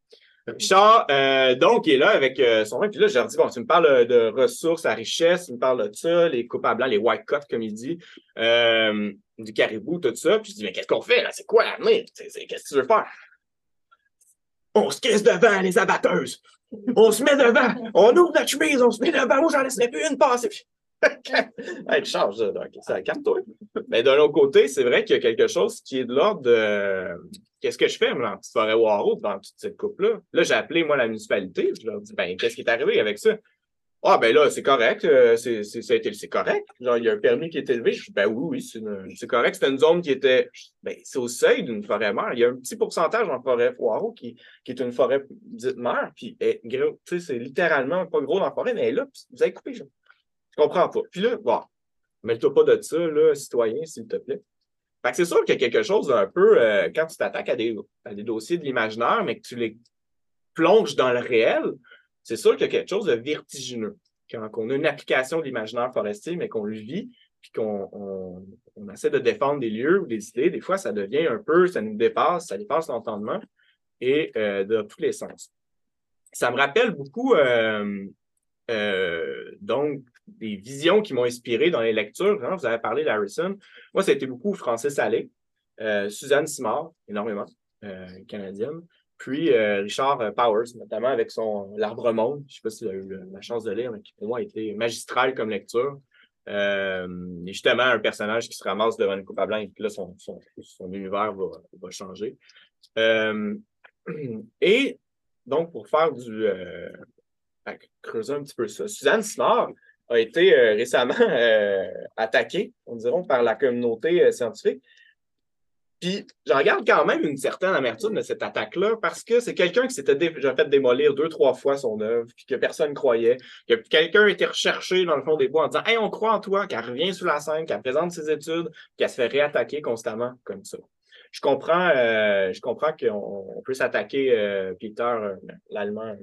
Speaker 7: Richard, euh, donc, il est là avec euh, son vin, puis là, je leur dis, bon, tu me parles de ressources à richesse, tu me parles de ça, les coupes à blanc, les white cuts, comme il dit, euh, du caribou, tout ça, puis je dis, mais qu'est-ce qu'on fait, là? C'est quoi l'avenir? Qu'est-ce que tu veux faire? On se crisse devant les abatteuses. On se met devant. On ouvre notre chemise, on se met devant. Moi, j'en laisserai plus une passer. Hey, charge, ça, donc, ça calme-toi. Mais d'un autre côté, c'est vrai qu'il y a quelque chose qui est de l'ordre de qu'est-ce que je fais, moi, dans la petite forêt Waro, dans toute cette coupe-là? Là, j'ai appelé, moi, la municipalité. Je leur dis, ben, qu'est-ce qui est arrivé avec ça? Ah, ben là, c'est correct. euh, c'est, c'est, c'est correct. Genre, il y a un permis qui est élevé. Je dis, ben oui, oui, c'est, c'est correct. C'était une zone qui était, ben, c'est au seuil d'une forêt mère. Il y a un petit pourcentage en forêt Waro qui, qui est une forêt dite mère. Puis, tu sais, c'est littéralement pas gros dans la forêt, mais là. vous avez coupé, je, je comprends pas. Puis là, bon, mêle-toi pas de ça, là, citoyen, s'il te plaît. Fait que c'est sûr qu'il y a quelque chose d'un peu, euh, quand tu t'attaques à des, à des dossiers de l'imaginaire, mais que tu les plonges dans le réel, c'est sûr qu'il y a quelque chose de vertigineux. Quand on a une application de l'imaginaire forestier, mais qu'on le vit, puis qu'on on, essaie de défendre des lieux ou des idées, des fois, ça devient un peu, ça nous dépasse, ça dépasse l'entendement et euh, de tous les sens. Ça me rappelle beaucoup, euh, donc, des visions qui m'ont inspiré dans les lectures. Vous avez parlé d'Harrison. Moi, ça a été beaucoup Francis Allais, euh, Suzanne Simard, énormément, euh, canadienne. Puis euh, Richard Powers, notamment avec son L'Arbre Monde. Je ne sais pas si as eu la chance de lire, mais qui pour moi a été magistral comme lecture. Et justement, un personnage qui se ramasse devant une coupe à blanc et puis là, son, univers va, va changer. Et donc, pour faire du. Creuser un petit peu ça, Suzanne Simard a été euh, récemment euh, attaquée, on dirait, par la communauté euh, scientifique. Puis, j'en regarde quand même une certaine amertume de cette attaque-là parce que c'est quelqu'un qui s'était déjà fait démolir deux, trois fois son œuvre, puis que personne ne croyait, que quelqu'un était recherché dans le fond des bois en disant Hey, on croit en toi, qu'elle revient sous la scène, qu'elle présente ses études, qu'elle se fait réattaquer constamment comme ça. Je comprends, euh, je comprends qu'on on peut s'attaquer, euh, Peter, euh, l'allemand,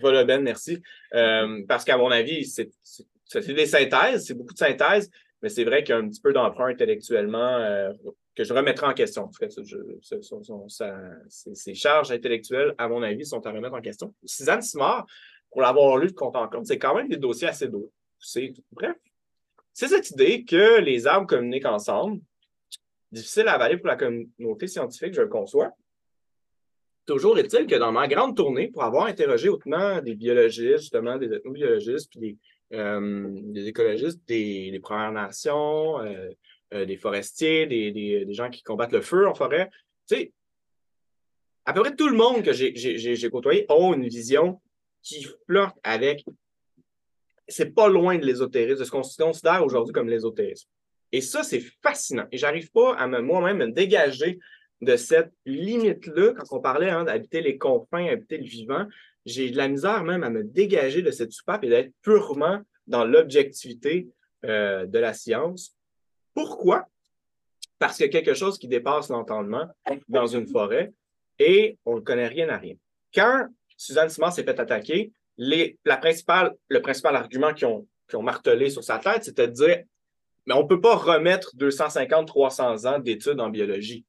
Speaker 7: Voloben, merci. Euh, parce qu'à mon avis, c'est des synthèses, c'est beaucoup de synthèses, mais c'est vrai qu'il y a un petit peu d'emprunt intellectuellement euh, que je remettrai en question. En fait, je- ce- son- son- sa- ses, ses charges intellectuelles, à mon avis, sont à remettre en question. Suzanne Simard, pour l'avoir lu de compte en compte, c'est quand même des dossiers assez. C'est bref. C'est cette idée que les arbres communiquent ensemble. Difficile à avaler pour la communauté scientifique, je le conçois. Toujours est-il que dans ma grande tournée, pour avoir interrogé autant des biologistes, justement, des ethnobiologistes, puis des, euh, écologistes, des, Premières Nations, euh, euh, des forestiers, des, gens qui combattent le feu en forêt, tu sais, à peu près tout le monde que j'ai- côtoyé ont une vision qui flirte avec. C'est pas loin de l'ésotérisme, de ce qu'on considère aujourd'hui comme l'ésotérisme. Et ça, c'est fascinant. Et j'arrive pas à me- moi-même me dégager de cette limite-là, quand on parlait hein, d'habiter les confins, habiter le vivant, j'ai de la misère même à me dégager de cette soupape et d'être purement dans l'objectivité euh, de la science. Pourquoi? Parce qu'il y a quelque chose qui dépasse l'entendement dans une forêt et on ne connaît rien à rien. Quand Suzanne Simard s'est fait attaquer, la principale, le principal argument qu'ils ont, ont martelé sur sa tête, c'était de dire mais on ne peut pas remettre 250-300 ans d'études en biologie.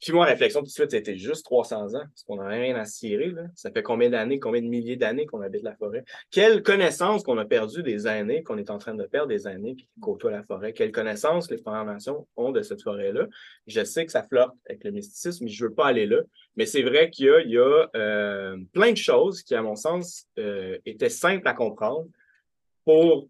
Speaker 7: Puis moi, réflexion tout de suite, c'était juste 300 ans, parce qu'on n'a rien à cirer. Là. Ça fait combien d'années, combien de milliers d'années qu'on habite la forêt? Quelle connaissance qu'on a perdu des années, qu'on est en train de perdre des années qui côtoient la forêt? Quelle connaissance les formations ont de cette forêt-là? Je sais que ça flirte avec le mysticisme, mais je ne veux pas aller là. Mais c'est vrai qu'il y a, il y a euh, plein de choses qui, à mon sens, euh, étaient simples à comprendre pour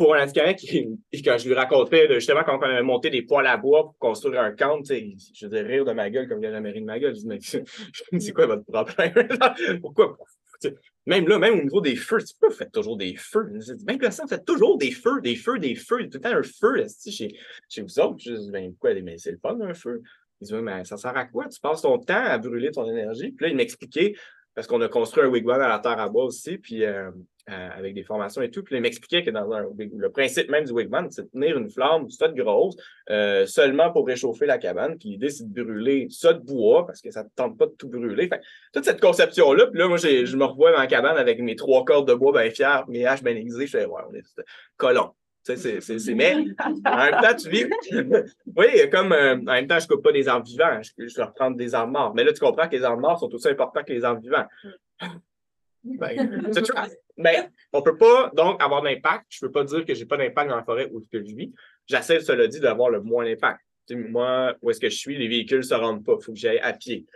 Speaker 7: pour un handicapé, qui, quand je lui racontais justement quand on avait monté des poils à bois pour construire un camp, je disais rire de ma gueule comme il y a la mairie de ma gueule. Je dis, c'est quoi votre problème? Pourquoi? Même là, même au niveau des feux, tu peux faire toujours des feux. Même que ça, fait toujours des feux, des feux, des feux. Tout le temps un feu là, chez, chez vous autres. Je dis, ben, mais c'est le fun, un feu. Il dit, mais ça sert à quoi? Tu passes ton temps à brûler ton énergie. Puis là, il m'expliquait, parce qu'on a construit un wigwam à la terre à bois aussi, puis euh, euh, avec des formations et tout. Puis il m'expliquait que dans le principe même du wigwam, c'est de tenir une flamme, de grosse, euh, seulement pour réchauffer la cabane. Puis l'idée, c'est de brûler ça de bois, parce que ça ne tente pas de tout brûler. Fait, toute cette conception-là, puis là, moi, je me revois dans la cabane avec mes trois cordes de bois bien fiers, mes haches bien aiguisées. Je fais, ouais, on est colons. C'est, mais en même temps, tu vis. oui, comme euh, en même temps, je ne coupe pas des arbres vivants, je, je leur prendre des arbres morts. Mais là, tu comprends que les arbres morts sont aussi importants que les arbres vivants. Ben, mais on peut pas donc avoir d'impact. Je peux pas dire que je n'ai pas d'impact dans la forêt où je vis. J'essaie, cela dit, d'avoir le moins d'impact. Moi, où est-ce que je suis, les véhicules se rendent pas. Il faut que j'aille à pied.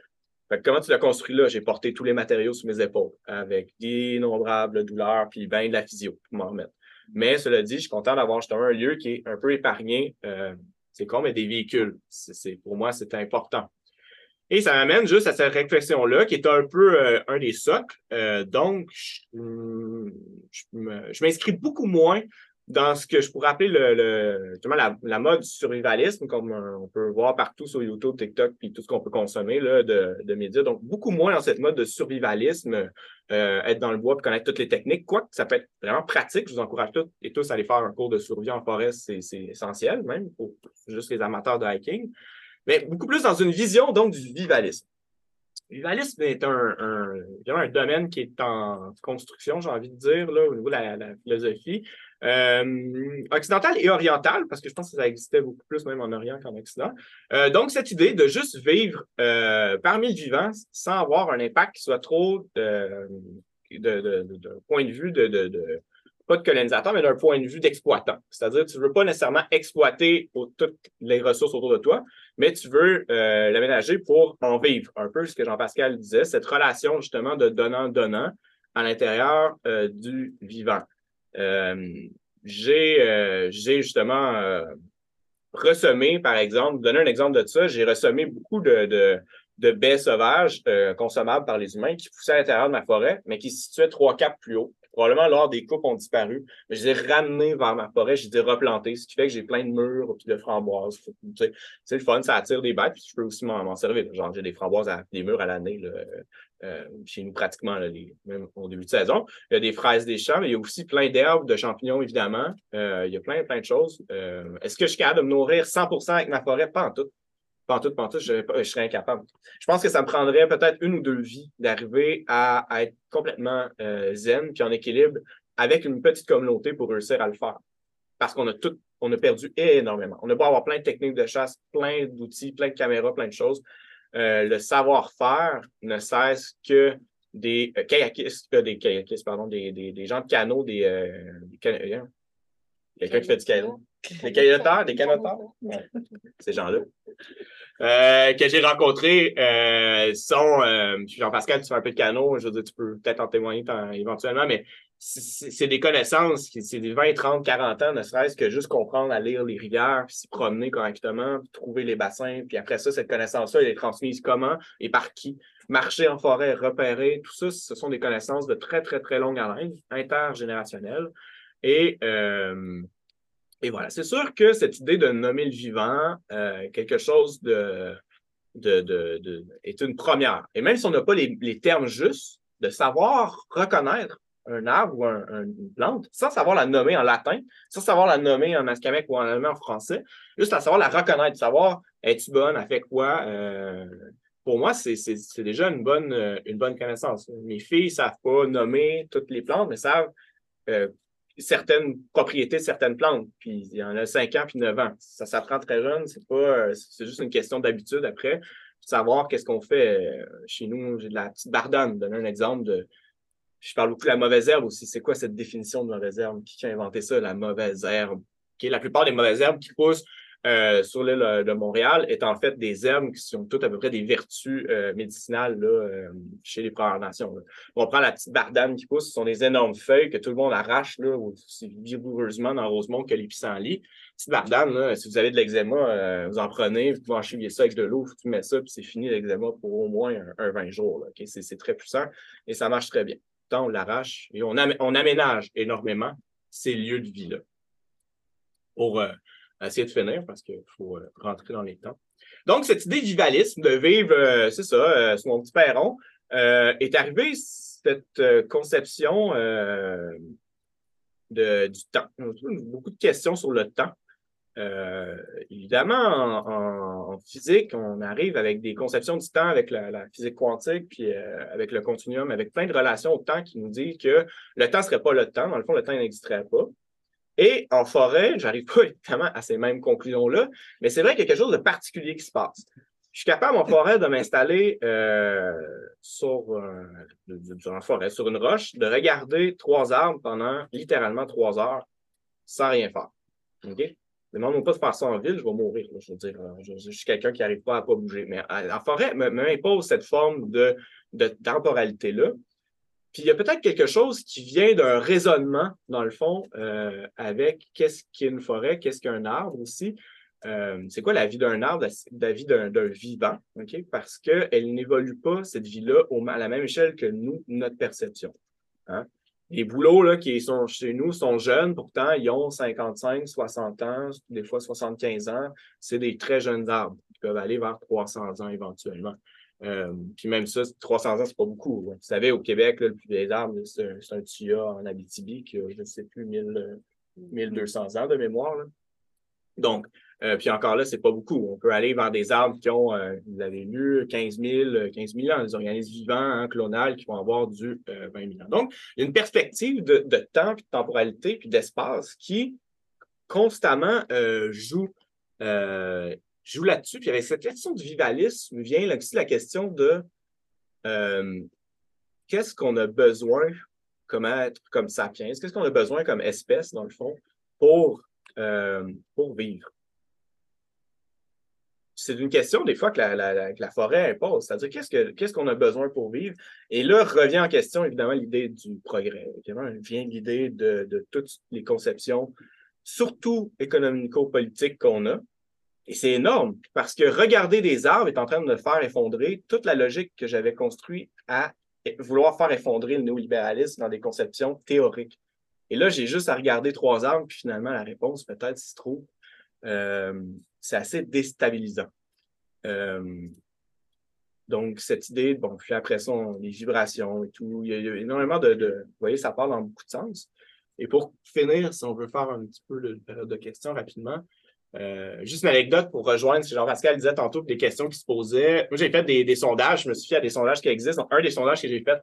Speaker 7: comment tu l'as construit là? J'ai porté tous les matériaux sous mes épaules avec d'innombrables douleurs puis ben de la physio pour m'en remettre. Mais cela dit, je suis content d'avoir justement un lieu qui est un peu épargné. Euh, c'est comme des véhicules. C'est, pour moi, c'est important. Et ça m'amène juste à cette réflexion-là, qui est un peu euh, un des socles. Euh, donc, je m'inscris beaucoup moins dans ce que je pourrais appeler le, la, mode du survivalisme, comme on peut voir partout sur YouTube, TikTok, puis tout ce qu'on peut consommer là, de, de, médias. Donc, beaucoup moins dans cette mode de survivalisme, euh, être dans le bois, puis connaître toutes les techniques. Quoique ça peut être vraiment pratique. Je vous encourage toutes et tous à aller faire un cours de survie en forêt, c'est essentiel même pour juste les amateurs de hiking. Mais beaucoup plus dans une vision donc du vivalisme. Le vivalisme est un, un, domaine qui est en construction, j'ai envie de dire, là, au niveau de la, philosophie. Euh, occidentale et orientale, parce que je pense que ça existait beaucoup plus même en Orient qu'en Occident. Euh, donc, cette idée de juste vivre euh, parmi le vivant sans avoir un impact qui soit trop de, de, point de vue de, pas de colonisateur, mais d'un point de vue d'exploitant. C'est-à-dire, tu ne veux pas nécessairement exploiter toutes les ressources autour de toi, mais tu veux l'aménager pour en vivre. Un peu ce que Jean-Pascal disait, cette relation justement de donnant-donnant à l'intérieur du vivant. Euh, euh, j'ai justement euh, ressemé, par exemple, donner un exemple de ça, j'ai ressemé beaucoup de, de, de baies sauvages consommables par les humains qui poussaient à l'intérieur de ma forêt, mais qui se situaient trois caps plus haut. Probablement lors des coupes ont disparu, mais je les ai ramenés vers ma forêt, je les ai replantés, ce qui fait que j'ai plein de murs et de framboises. C'est le fun, ça attire des bêtes, puis je peux aussi m'en servir. Genre, j'ai des framboises à des murs à l'année. Euh, chez nous pratiquement, même au début de saison. Il y a des fraises des champs, mais il y a aussi plein d'herbes, de champignons, évidemment. Euh, il y a plein, plein de choses. Euh, est-ce que je suis capable de me nourrir 100% avec ma forêt? Pas en tout. Pas en tout, pas en tout, je, serais incapable. Je pense que ça me prendrait peut-être une ou deux vies d'arriver à, être complètement zen puis en équilibre avec une petite communauté pour réussir à le faire. Parce qu'on a tout, on a perdu énormément. On a beau avoir plein de techniques de chasse, plein d'outils, plein de caméras, plein de choses. Euh, le savoir-faire ne cesse que des euh, kayakistes, des kayakistes, pardon, des, des, des, gens de canot, des, euh, des quelqu'un qui fait du canot. Des canoteurs, des canoteurs, ces gens-là. Euh, que j'ai rencontrés euh, sont, euh, Jean-Pascal, tu fais un peu de canot, je veux dire, tu peux peut-être en témoigner éventuellement, mais c'est des connaissances, c'est des 20, 30, 40 ans, ne serait-ce que juste comprendre à lire les rivières, puis s'y promener correctement, puis trouver les bassins, puis après ça, cette connaissance-là, elle est transmise comment et par qui? Marcher en forêt, repérer, tout ça, ce sont des connaissances de très, très, très longue haleine, intergénérationnelles. Et, euh, et voilà, c'est sûr que cette idée de nommer le vivant euh, quelque chose de, est une première. Et même si on n'a pas les, termes justes, de savoir reconnaître un arbre ou une plante, sans savoir la nommer en latin, sans savoir la nommer en mascamec ou en allemand en français, juste à savoir la reconnaître, savoir es-tu bonne, elle fait quoi. Euh, pour moi, c'est déjà une bonne, euh, une bonne connaissance. Mes filles ne savent pas nommer toutes les plantes, mais savent certaines propriétés certaines plantes. Puis il y en a 5 ans puis 9 ans. Ça s'apprend très jeune, c'est pas c'est juste une question d'habitude après. savoir qu'est-ce qu'on fait euh, chez nous. J'ai de la petite bardane, donner un exemple de. Je parle beaucoup de la mauvaise herbe aussi. C'est quoi cette définition de mauvaise herbe? Qui a inventé ça, la mauvaise herbe? La plupart des mauvaises herbes qui poussent euh, sur l'île euh, de Montréal est en fait des herbes qui ont toutes à peu près des vertus euh, médicinales là, chez les Premières Nations. On prend la petite bardane qui pousse, ce sont des énormes feuilles que tout le monde arrache là, aussi vigoureusement dans Rosemont que les pissenlits. Petite bardane, si vous avez de l'eczéma, vous en prenez, vous pouvez enchivier ça avec de l'eau, tu mets ça, puis c'est fini l'eczéma pour au moins un, 20 jours. Okay? C'est très puissant et ça marche très bien. Tant on l'arrache et on, on aménage énormément ces lieux de vie-là. Pour essayer de finir parce qu'il faut euh, rentrer dans les temps. Donc, cette idée de vivalisme, de vivre, euh, c'est ça, euh, sur mon petit perron, est arrivée cette conception de, du temps. Beaucoup de questions sur le temps. évidemment, en, physique, on arrive avec des conceptions du temps avec la, physique quantique, puis avec le continuum, avec plein de relations au temps qui nous disent que le temps ne serait pas le temps. Dans le fond, le temps n'existerait pas. Et en forêt, j'arrive pas évidemment à ces mêmes conclusions-là, mais c'est vrai qu'il y a quelque chose de particulier qui se passe. Je suis capable en forêt de m'installer euh, sur, euh, forêt, sur une roche, de regarder trois arbres pendant littéralement trois heures sans rien faire. OK? Demande-moi pas de faire ça en ville, je vais mourir. je veux dire, euh, je, suis quelqu'un qui n'arrive pas à pas bouger. Mais en forêt m'impose cette forme de, de temporalité-là. Puis il y a peut-être quelque chose qui vient d'un raisonnement, dans le fond, euh, avec qu'est-ce qu'est une forêt, qu'est-ce qu'un arbre aussi. Euh, c'est quoi la vie d'un arbre, la, vie d'un vivant, OK? Parce qu'elle n'évolue pas, cette vie-là, à la même échelle que nous, notre perception. Hein? Les boulots là, qui sont chez nous sont jeunes, pourtant ils ont 55, 60 ans, des fois 75 ans. C'est des très jeunes arbres qui peuvent aller vers 300 ans éventuellement. Euh, puis même ça, 300 ans, c'est pas beaucoup. Vous savez, au Québec, le plus vieil arbre, c'est un, un en Abitibi qui a, je ne sais plus, 1200 ans de mémoire. Donc, euh, puis encore là, c'est pas beaucoup. On peut aller vers des arbres qui ont, euh, vous l'avez lu, 15 000, 15 000 ans, des organismes vivants, hein, clonales, qui vont avoir du 20 000 ans. Donc, il y a une perspective de, de temps, puis de temporalité, puis d'espace qui constamment joue je joue là-dessus. Puis avec cette question du vivalisme vient aussi la question de euh, qu'est-ce qu'on a besoin comme être, comme sapiens, qu'est-ce qu'on a besoin comme espèce, dans le fond, pour, euh, pour vivre? C'est une question des fois que la, la, forêt impose, c'est-à-dire qu'est-ce qu'on a besoin pour vivre? Et là revient en question évidemment l'idée du progrès. Évidemment, vient l'idée de, de toutes les conceptions, surtout économico-politiques qu'on a, et c'est énorme parce que regarder des arbres est en train de faire effondrer toute la logique que j'avais construite à vouloir faire effondrer le néolibéralisme dans des conceptions théoriques. Et là, j'ai juste à regarder trois arbres, puis finalement, la réponse, peut-être, se trouve, euh, c'est assez déstabilisant. Euh, donc, cette idée, bon, puis après ça, les vibrations et tout, il y, a, énormément de, Vous voyez, ça parle dans beaucoup de sens. Et pour finir, si on veut faire un petit peu de période de questions rapidement, euh, juste une anecdote pour rejoindre ce que Jean-Pascal disait tantôt, des questions qui se posaient. Moi, j'ai fait des, sondages, je me suis fait à des sondages qui existent. un des sondages que j'ai fait,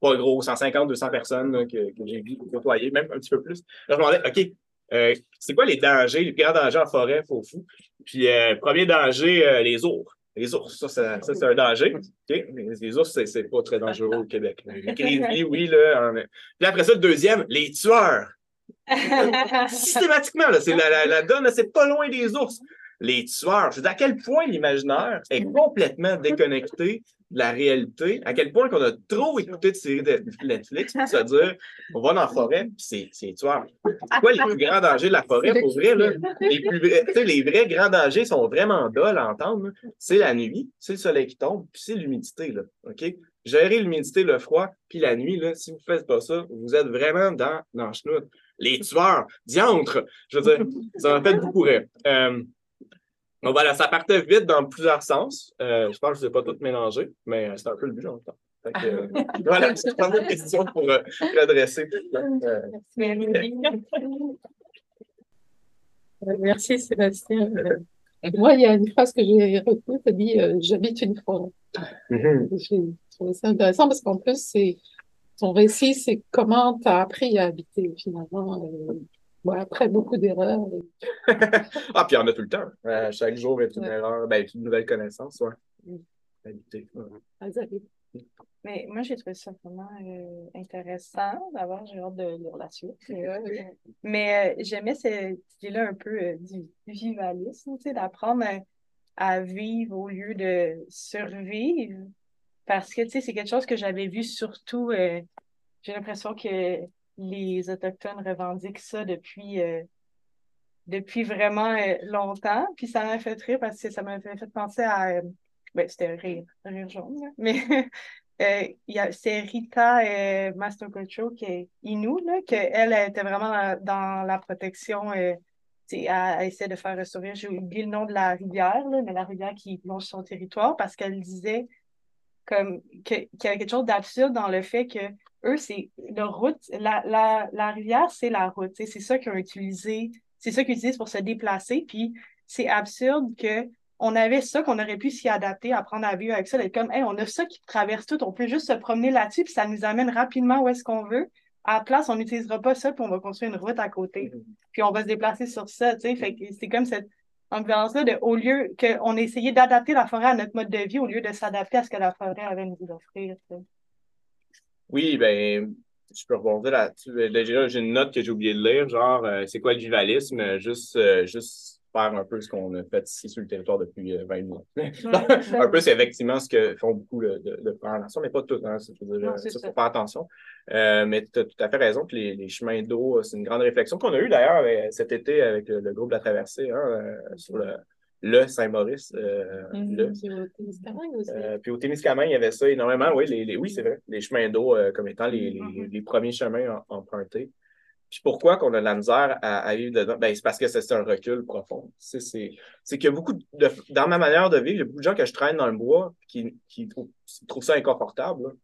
Speaker 7: pas gros, 150, 200 personnes que, j'ai vu côtoyer, même un petit peu plus. je me demandais, OK, euh, c'est quoi les dangers, les grands dangers en forêt, faux fou? Puis, euh, premier danger, les ours. Les ours, ça, ça, c'est un danger. Les, ours, c'est, pas très dangereux au Québec. Les oui, là. Puis après ça, le deuxième, les tueurs. Systématiquement, c'est la, la, donne, c'est pas loin des ours. Les tueurs, je à quel point l'imaginaire est complètement déconnecté de la réalité, à quel point qu'on a trop écouté de séries de Netflix, c'est-à-dire, on va dans la forêt, c'est tueurs. C'est quoi les plus grands dangers de la forêt, pour vrai, là? Les, plus vrais, les vrais grands dangers sont vraiment dole à entendre. C'est la nuit, c'est le soleil qui tombe, puis c'est l'humidité, là. Gérer l'humidité, le froid, puis la nuit, là, si vous ne faites pas ça, vous êtes vraiment dans, dans le les tueurs, diantre. Je veux dire, ça m'a fait beaucoup rire. Euh, donc voilà, ça partait vite dans plusieurs sens. Euh, je pense que je ne pas tout mélanger, mais euh, c'est un peu le but en même temps. Euh, voilà, c'est une question pour l'adresser.
Speaker 2: Merci Sébastien. Moi, il y a une phrase que j'ai retenue qui dit J'habite une forêt. Mm-hmm. J'ai trouvé ça intéressant parce qu'en plus, c'est ton récit, c'est comment tu as appris à habiter finalement. Euh, après beaucoup d'erreurs.
Speaker 7: ah, puis il y en a tout le temps. chaque jour, il y a une erreur, ben, une nouvelle connaissance. Ouais. habiter.
Speaker 2: Azali.
Speaker 6: Mais moi, j'ai trouvé ça vraiment euh, intéressant. D'abord, j'ai hâte de lire la suite. Mais euh, j'aimais cette idée-là un peu euh, du vivalisme, tu sais, d'apprendre à, à vivre au lieu de survivre. Parce que, tu sais, c'est quelque chose que j'avais vu surtout, euh, j'ai l'impression que les Autochtones revendiquent ça depuis, euh, depuis vraiment euh, longtemps. Puis ça m'a fait rire parce que ça m'a fait penser à. ben, c'était rire, rire jaune, mais c'est Rita euh, qui est Inou, là, qu'elle elle était vraiment dans, la protection. euh, elle, elle de faire restaurer, j'ai oublié le nom de la rivière, là, mais la rivière qui longe son territoire parce qu'elle disait comme que- qu'il y avait quelque chose d'absurde dans le fait que eux, c'est leur route, la, la, la rivière, c'est la route. C'est ça qu'ils ont utilisé, c'est ça qu'ils utilisent pour se déplacer. Puis c'est absurde que on avait ça, qu'on aurait pu s'y adapter, apprendre à vivre avec ça, d'être comme, hey, on a ça qui traverse tout, on peut juste se promener là-dessus, puis ça nous amène rapidement où est-ce qu'on veut. À la place, on n'utilisera pas ça, puis on va construire une route à côté. Puis on va se déplacer sur ça, tu sais. Fait que c'est comme cette ambiance-là de, au lieu qu'on ait essayé d'adapter la forêt à notre mode de vie, au lieu de s'adapter à ce que la forêt avait à nous offrir.
Speaker 7: Oui, ben, je peux rebondir là-dessus. Euh, Déjà, j'ai une note que j'ai oublié de lire, genre, euh, c'est quoi le vivalisme? Euh, Juste, euh, juste faire un peu ce qu'on a fait ici sur le territoire depuis euh, 20 minutes. un peu, c'est effectivement ce que font beaucoup le, de, de Premières Nations, mais pas tout. Hein, ça. faut faire attention. Euh, mais tu as tout à fait raison que les, les chemins d'eau, euh, c'est une grande réflexion qu'on a eue d'ailleurs euh, cet été avec le, le groupe de la traversée hein, euh, sur le, le Saint-Maurice. euh,
Speaker 4: Mhm.
Speaker 7: le.
Speaker 2: Puis au aussi.
Speaker 7: Euh, puis au Témiscamingue, il y avait ça énormément. Oui, les, les- oui c'est vrai. Les chemins d'eau euh, comme étant les, les, les premiers chemins en- empruntés. Puis pourquoi qu'on a de la misère à, vivre dedans? Ben, c'est parce que c'est un recul profond. C'est, qu'il y a beaucoup de. Dans ma manière de vivre, il y a beaucoup de gens que je traîne dans le bois qui, qui trouvent, ça inconfortable.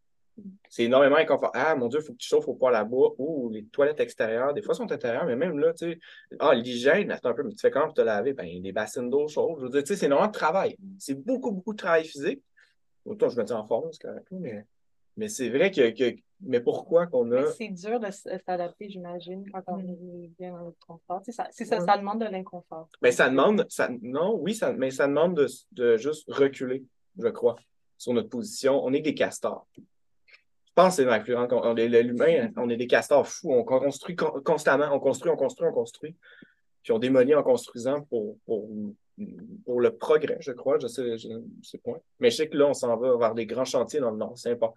Speaker 7: C'est énormément inconfortable. Ah, mon Dieu, il faut que tu chauffes au poêle bois. Ou les toilettes extérieures. Des fois, sont intérieures, mais même là, tu sais. Ah, l'hygiène, attends un peu, mais tu fais comment pour te laver? Ben, des bassines d'eau chaude. Je veux dire, tu sais, c'est énormément de travail. C'est beaucoup, beaucoup de travail physique. Autant je me dis en forme, c'est correct, mais, mais c'est vrai que. Mais pourquoi qu'on
Speaker 6: Mais
Speaker 7: a.
Speaker 6: c'est dur de s'adapter, j'imagine, quand on est bien dans le confort. Ça- C'est ça,
Speaker 7: Ouais.
Speaker 6: ça demande de l'inconfort.
Speaker 7: Ben, ça demande, ça, non, oui, ça, mais ça demande de, de juste reculer, je crois, sur notre position. On est des castors. Je pense que c'est dans la plus grande. on- on est- L'humain, on est des castors fous. On construit con- constamment. On construit, on construit, on construit. Puis on démolit en construisant pour, pour, pour le progrès, je crois. Je sais, je, sais pas. Mais je sais que là, on s'en va vers des grands chantiers dans le Nord. C'est important.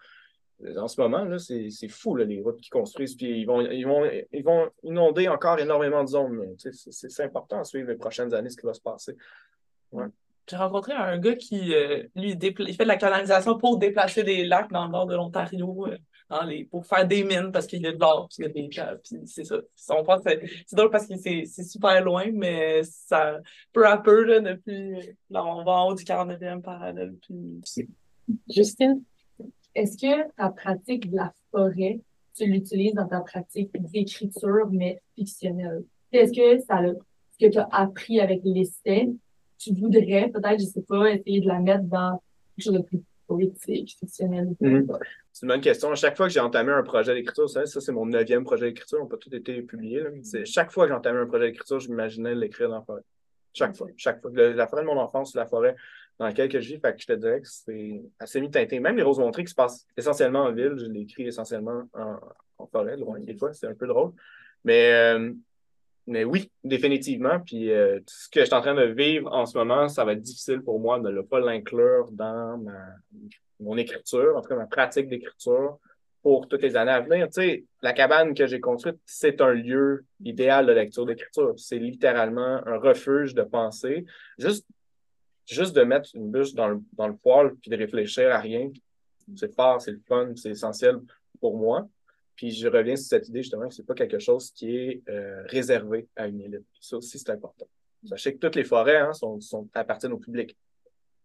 Speaker 7: En ce moment, là, c'est c'est fou, là, les routes qu'ils construisent. Puis ils vont, ils, vont, ils vont inonder encore énormément de zones. là. Tu sais, C'est c'est- c'est important à suivre les prochaines années ce qui va se passer.
Speaker 4: J'ai rencontré un gars qui, euh, lui, dépla- il fait de la canalisation pour déplacer des lacs dans le nord de l'Ontario, euh, dans les, pour faire des mines parce qu'il y a de l'or, parce qu'il y a des caves, puis c'est ça. On pense que c'est c'est drôle parce que c'est c'est super loin, mais ça, peu à peu, là, depuis, là, on va en haut du 49e parallèle, puis
Speaker 2: Justine?
Speaker 5: Est-ce que ta pratique de la forêt, tu l'utilises dans ta pratique d'écriture, mais fictionnelle? Est-ce que ça le, ce que tu as appris avec l'essai, tu voudrais peut-être, je sais pas, essayer de la mettre dans quelque chose de plus poétique, fictionnel?
Speaker 7: Mhm. C'est une bonne question. À chaque fois que j'ai entamé un projet d'écriture, ça, ça c'est mon neuvième projet d'écriture, on n'a pas tout été publié. Là. C'est- Chaque fois que j'ai entamé un projet d'écriture, je m'imaginais l'écrire dans la forêt. Chaque fois. Chaque fois. Le- la forêt de mon enfance, la forêt dans laquelle que je vis. Fait que je te dirais que c'est assez mi-teinté. Même les roses montrées qui se passent essentiellement en ville, je l'écris essentiellement en, en forêt, loin des fois. C'est un peu drôle. Mais, euh, mais oui, définitivement. Puis euh, ce que je suis en train de vivre en ce moment, ça va être difficile pour moi de ne pas l'inclure dans mon écriture, en tout cas ma pratique d'écriture pour toutes les années à venir. Tu sais, la cabane que j'ai construite, c'est un lieu idéal de lecture d'écriture. C'est littéralement un refuge de pensée. Juste, juste de mettre une bûche dans le, dans le poêle puis de réfléchir à rien, c'est fort, c'est le fun, c'est essentiel pour moi. Puis je reviens sur cette idée justement que c'est pas quelque chose qui est euh, réservé à une élite. Ça aussi, c'est important. Sachez que toutes les forêts hein, sont, sont, appartiennent au public.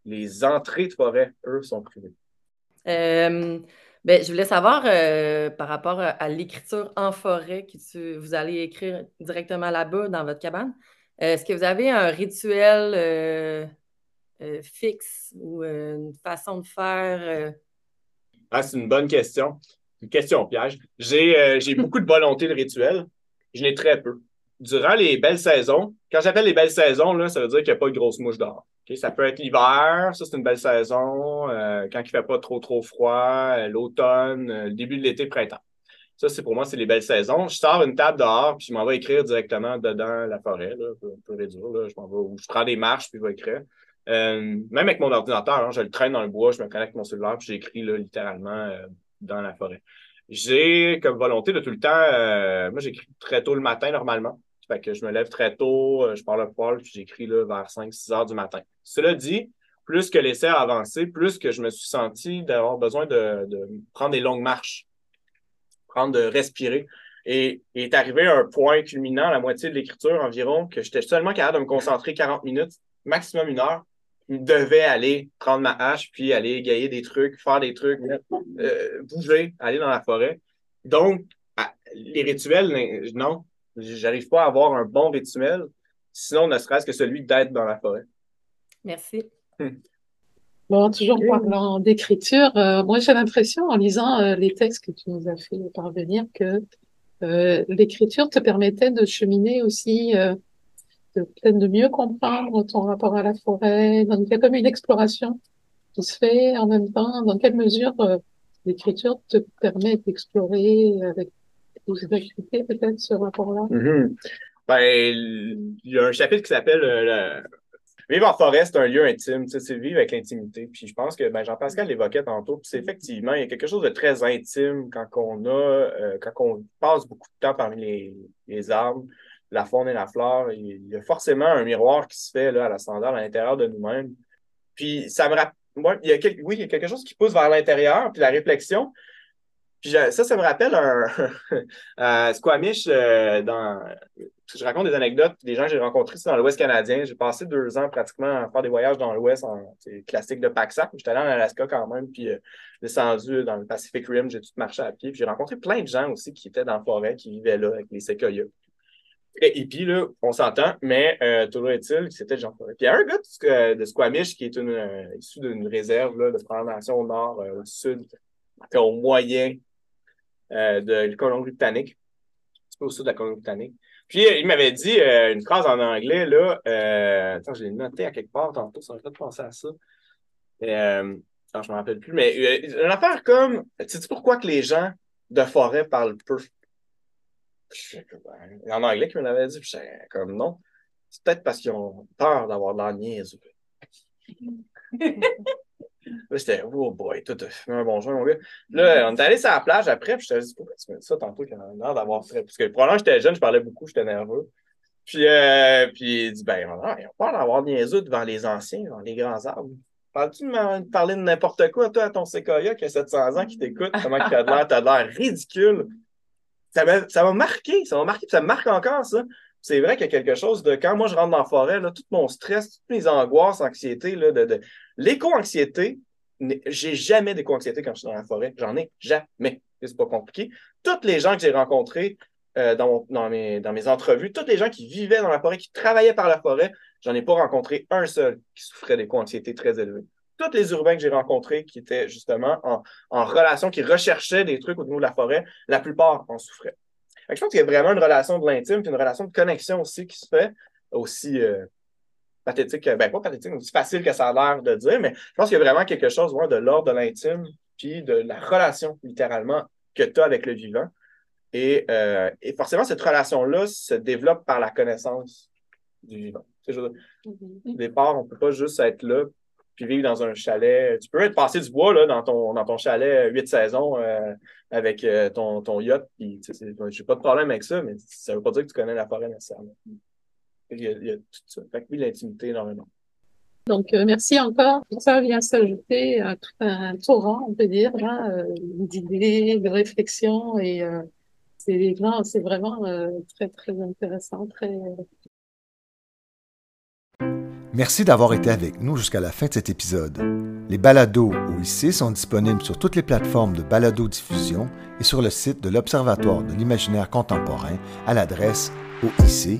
Speaker 7: Les entrées de forêt, eux, sont privées.
Speaker 8: Euh, ben, je voulais savoir euh, par rapport à, l'écriture en forêt que tu, vous allez écrire directement là-bas dans votre cabane. Est-ce que vous avez un rituel euh, fixe ou euh, une façon de faire? euh?
Speaker 7: Ah, c'est une bonne question. Une question piège. J'ai beaucoup de volonté de rituel. Je n'ai très peu. Durant les belles saisons, quand j'appelle les belles saisons, là, ça veut dire qu'il n'y a pas de grosses mouches dehors. Ça peut être l'hiver, ça c'est une belle saison, quand il fait pas trop trop froid, l'automne, le début de l'été, printemps. Ça, c'est pour moi, c'est les belles saisons. Je sors une table dehors, puis je m'en vais écrire directement dedans la forêt, là, peu réduire. Là. Je m'en vais, ou je prends des marches, puis je vais écrire. Euh, même avec mon ordinateur, hein, je le traîne dans le bois, je me connecte mon cellulaire, puis j'écris littéralement euh, dans la forêt. J'ai comme volonté de tout le temps, euh, moi j'écris très tôt le matin normalement. Fait que je me lève très tôt, je pars le poil, puis j'écris vers 5-6 heures du matin. Cela dit, plus que l'essai a avancé, plus que je me suis senti d'avoir besoin de, prendre des longues marches, prendre de respirer. Et est arrivé un point culminant, la moitié de l'écriture environ, que j'étais seulement capable de me concentrer 40 minutes, maximum une heure. Devais aller prendre ma hache, puis aller égayer des trucs, faire des trucs, euh, bouger, aller dans la forêt. Donc, les rituels, non, j'arrive pas à avoir un bon rituel, sinon ne serait-ce que celui d'être dans la forêt.
Speaker 8: Merci.
Speaker 2: Bon, toujours parlant d'écriture, euh, moi j'ai l'impression en lisant euh, les textes que tu nous as fait parvenir que euh, l'écriture te permettait de cheminer aussi, de peut-être de mieux comprendre ton rapport à la forêt. Donc il y a comme une exploration qui se fait en même temps. Dans quelle mesure euh, l'écriture te permet d'explorer avec des activités peut-être ce rapport-là?
Speaker 7: Mhm. Ben, il y a un chapitre qui s'appelle euh, Vivre en forêt, c'est un lieu intime, c'est vivre avec l'intimité. Puis je pense que ben, Jean-Pascal l'évoquait tantôt, puis c'est effectivement, il y a quelque chose de très intime quand on a, euh, quand on passe beaucoup de temps parmi les arbres, la faune et la flore. Il y a forcément un miroir qui se fait à la standard à l'intérieur de nous-mêmes. Puis ça me rappelle, il y a oui, il y a quelque chose qui pousse vers l'intérieur, puis la réflexion. Puis ça, ça me rappelle un, un Squamish euh, dans. Je raconte des anecdotes, des gens que j'ai rencontrés dans l'Ouest canadien. J'ai passé deux ans pratiquement à faire des voyages dans l'Ouest, en classique de Pack-Sac. J'étais allé en Alaska quand même, puis euh, descendu dans le Pacific Rim, j'ai tout marché à pied. Puis j'ai rencontré plein de gens aussi qui étaient dans la forêt, qui vivaient là avec les séquoias. Et puis là, on s'entend, mais euh, toujours est-il que c'était Forêt. Puis il y a un gars de, de Squamish qui est euh, issu d'une réserve de Première Nation au nord, euh, au sud, au moyen euh, de la Colombie-Britannique, un peu au sud de la Colombie-Britannique. Puis euh, il m'avait dit euh, une phrase en anglais, là, euh, je l'ai noté à quelque part tantôt, ça m'a fait penser à ça. Euh, je ne me rappelle plus, mais euh, une affaire comme, sais-tu pourquoi que les gens de forêt parlent peu? En anglais qu'il m'avait dit, puis j'étais comme non. C'est peut-être parce qu'ils ont peur d'avoir de la niaise. Là, j'étais, oh boy, toi, t'as fumé un bon joint, mon gars. Là, on est allé sur la plage après, puis je te dis, pourquoi tu me dis ça tantôt qu'il y a l'air d'avoir très. Parce que probablement, j'étais jeune, je parlais beaucoup, j'étais nerveux. Puis, euh, puis il dit, ben, non, ils ont peur d'avoir niaiseux devant les anciens, devant les grands arbres. Parles-tu de me- parler de n'importe quoi, toi, à ton séquoia qui a 700 ans, qui t'écoute, comment tu as l'air, t'as l'air ridicule. Ça m'a marqué, ça m'a marqué, puis ça me marque encore, ça. C'est vrai qu'il y a quelque chose de quand moi je rentre dans la forêt, là, tout mon stress, toutes mes angoisses, anxiétés, là, de, de... l'éco-anxiété, j'ai jamais d'éco-anxiété quand je suis dans la forêt. J'en ai jamais. C'est pas compliqué. Toutes les gens que j'ai rencontrés euh, dans, dans, mes, dans mes entrevues, tous les gens qui vivaient dans la forêt, qui travaillaient par la forêt, j'en ai pas rencontré un seul qui souffrait d'éco-anxiété très élevée. Tous les urbains que j'ai rencontrés qui étaient justement en, en relation, qui recherchaient des trucs au niveau de la forêt, la plupart en souffraient. Je pense qu'il y a vraiment une relation de l'intime, puis une relation de connexion aussi qui se fait, aussi euh, pathétique, euh, ben pas pathétique, aussi facile que ça a l'air de dire, mais je pense qu'il y a vraiment quelque chose ouais, de l'ordre de l'intime, puis de la relation, littéralement, que tu as avec le vivant. Et, euh, et forcément, cette relation-là se développe par la connaissance du vivant. Dire, au départ, on ne peut pas juste être là puis vivre dans un chalet. Tu peux être passé du bois là, dans, ton, dans ton chalet huit saisons euh, avec euh, ton, ton yacht. Puis, j'ai pas de problème avec ça, mais ça veut pas dire que tu connais la forêt nécessairement. Il y a, tout ça. Fait que oui, l'intimité, énormément.
Speaker 2: Donc, euh, merci encore. Ça vient s'ajouter à tout un torrent, on peut dire, euh, d'idées, de réflexions. Et euh, c'est vraiment euh, très, très intéressant. Très,
Speaker 1: Merci d'avoir été avec nous jusqu'à la fin de cet épisode. Les balados OIC sont disponibles sur toutes les plateformes de balado-diffusion et sur le site de l'Observatoire de l'imaginaire contemporain à l'adresse oic.ucam.ca.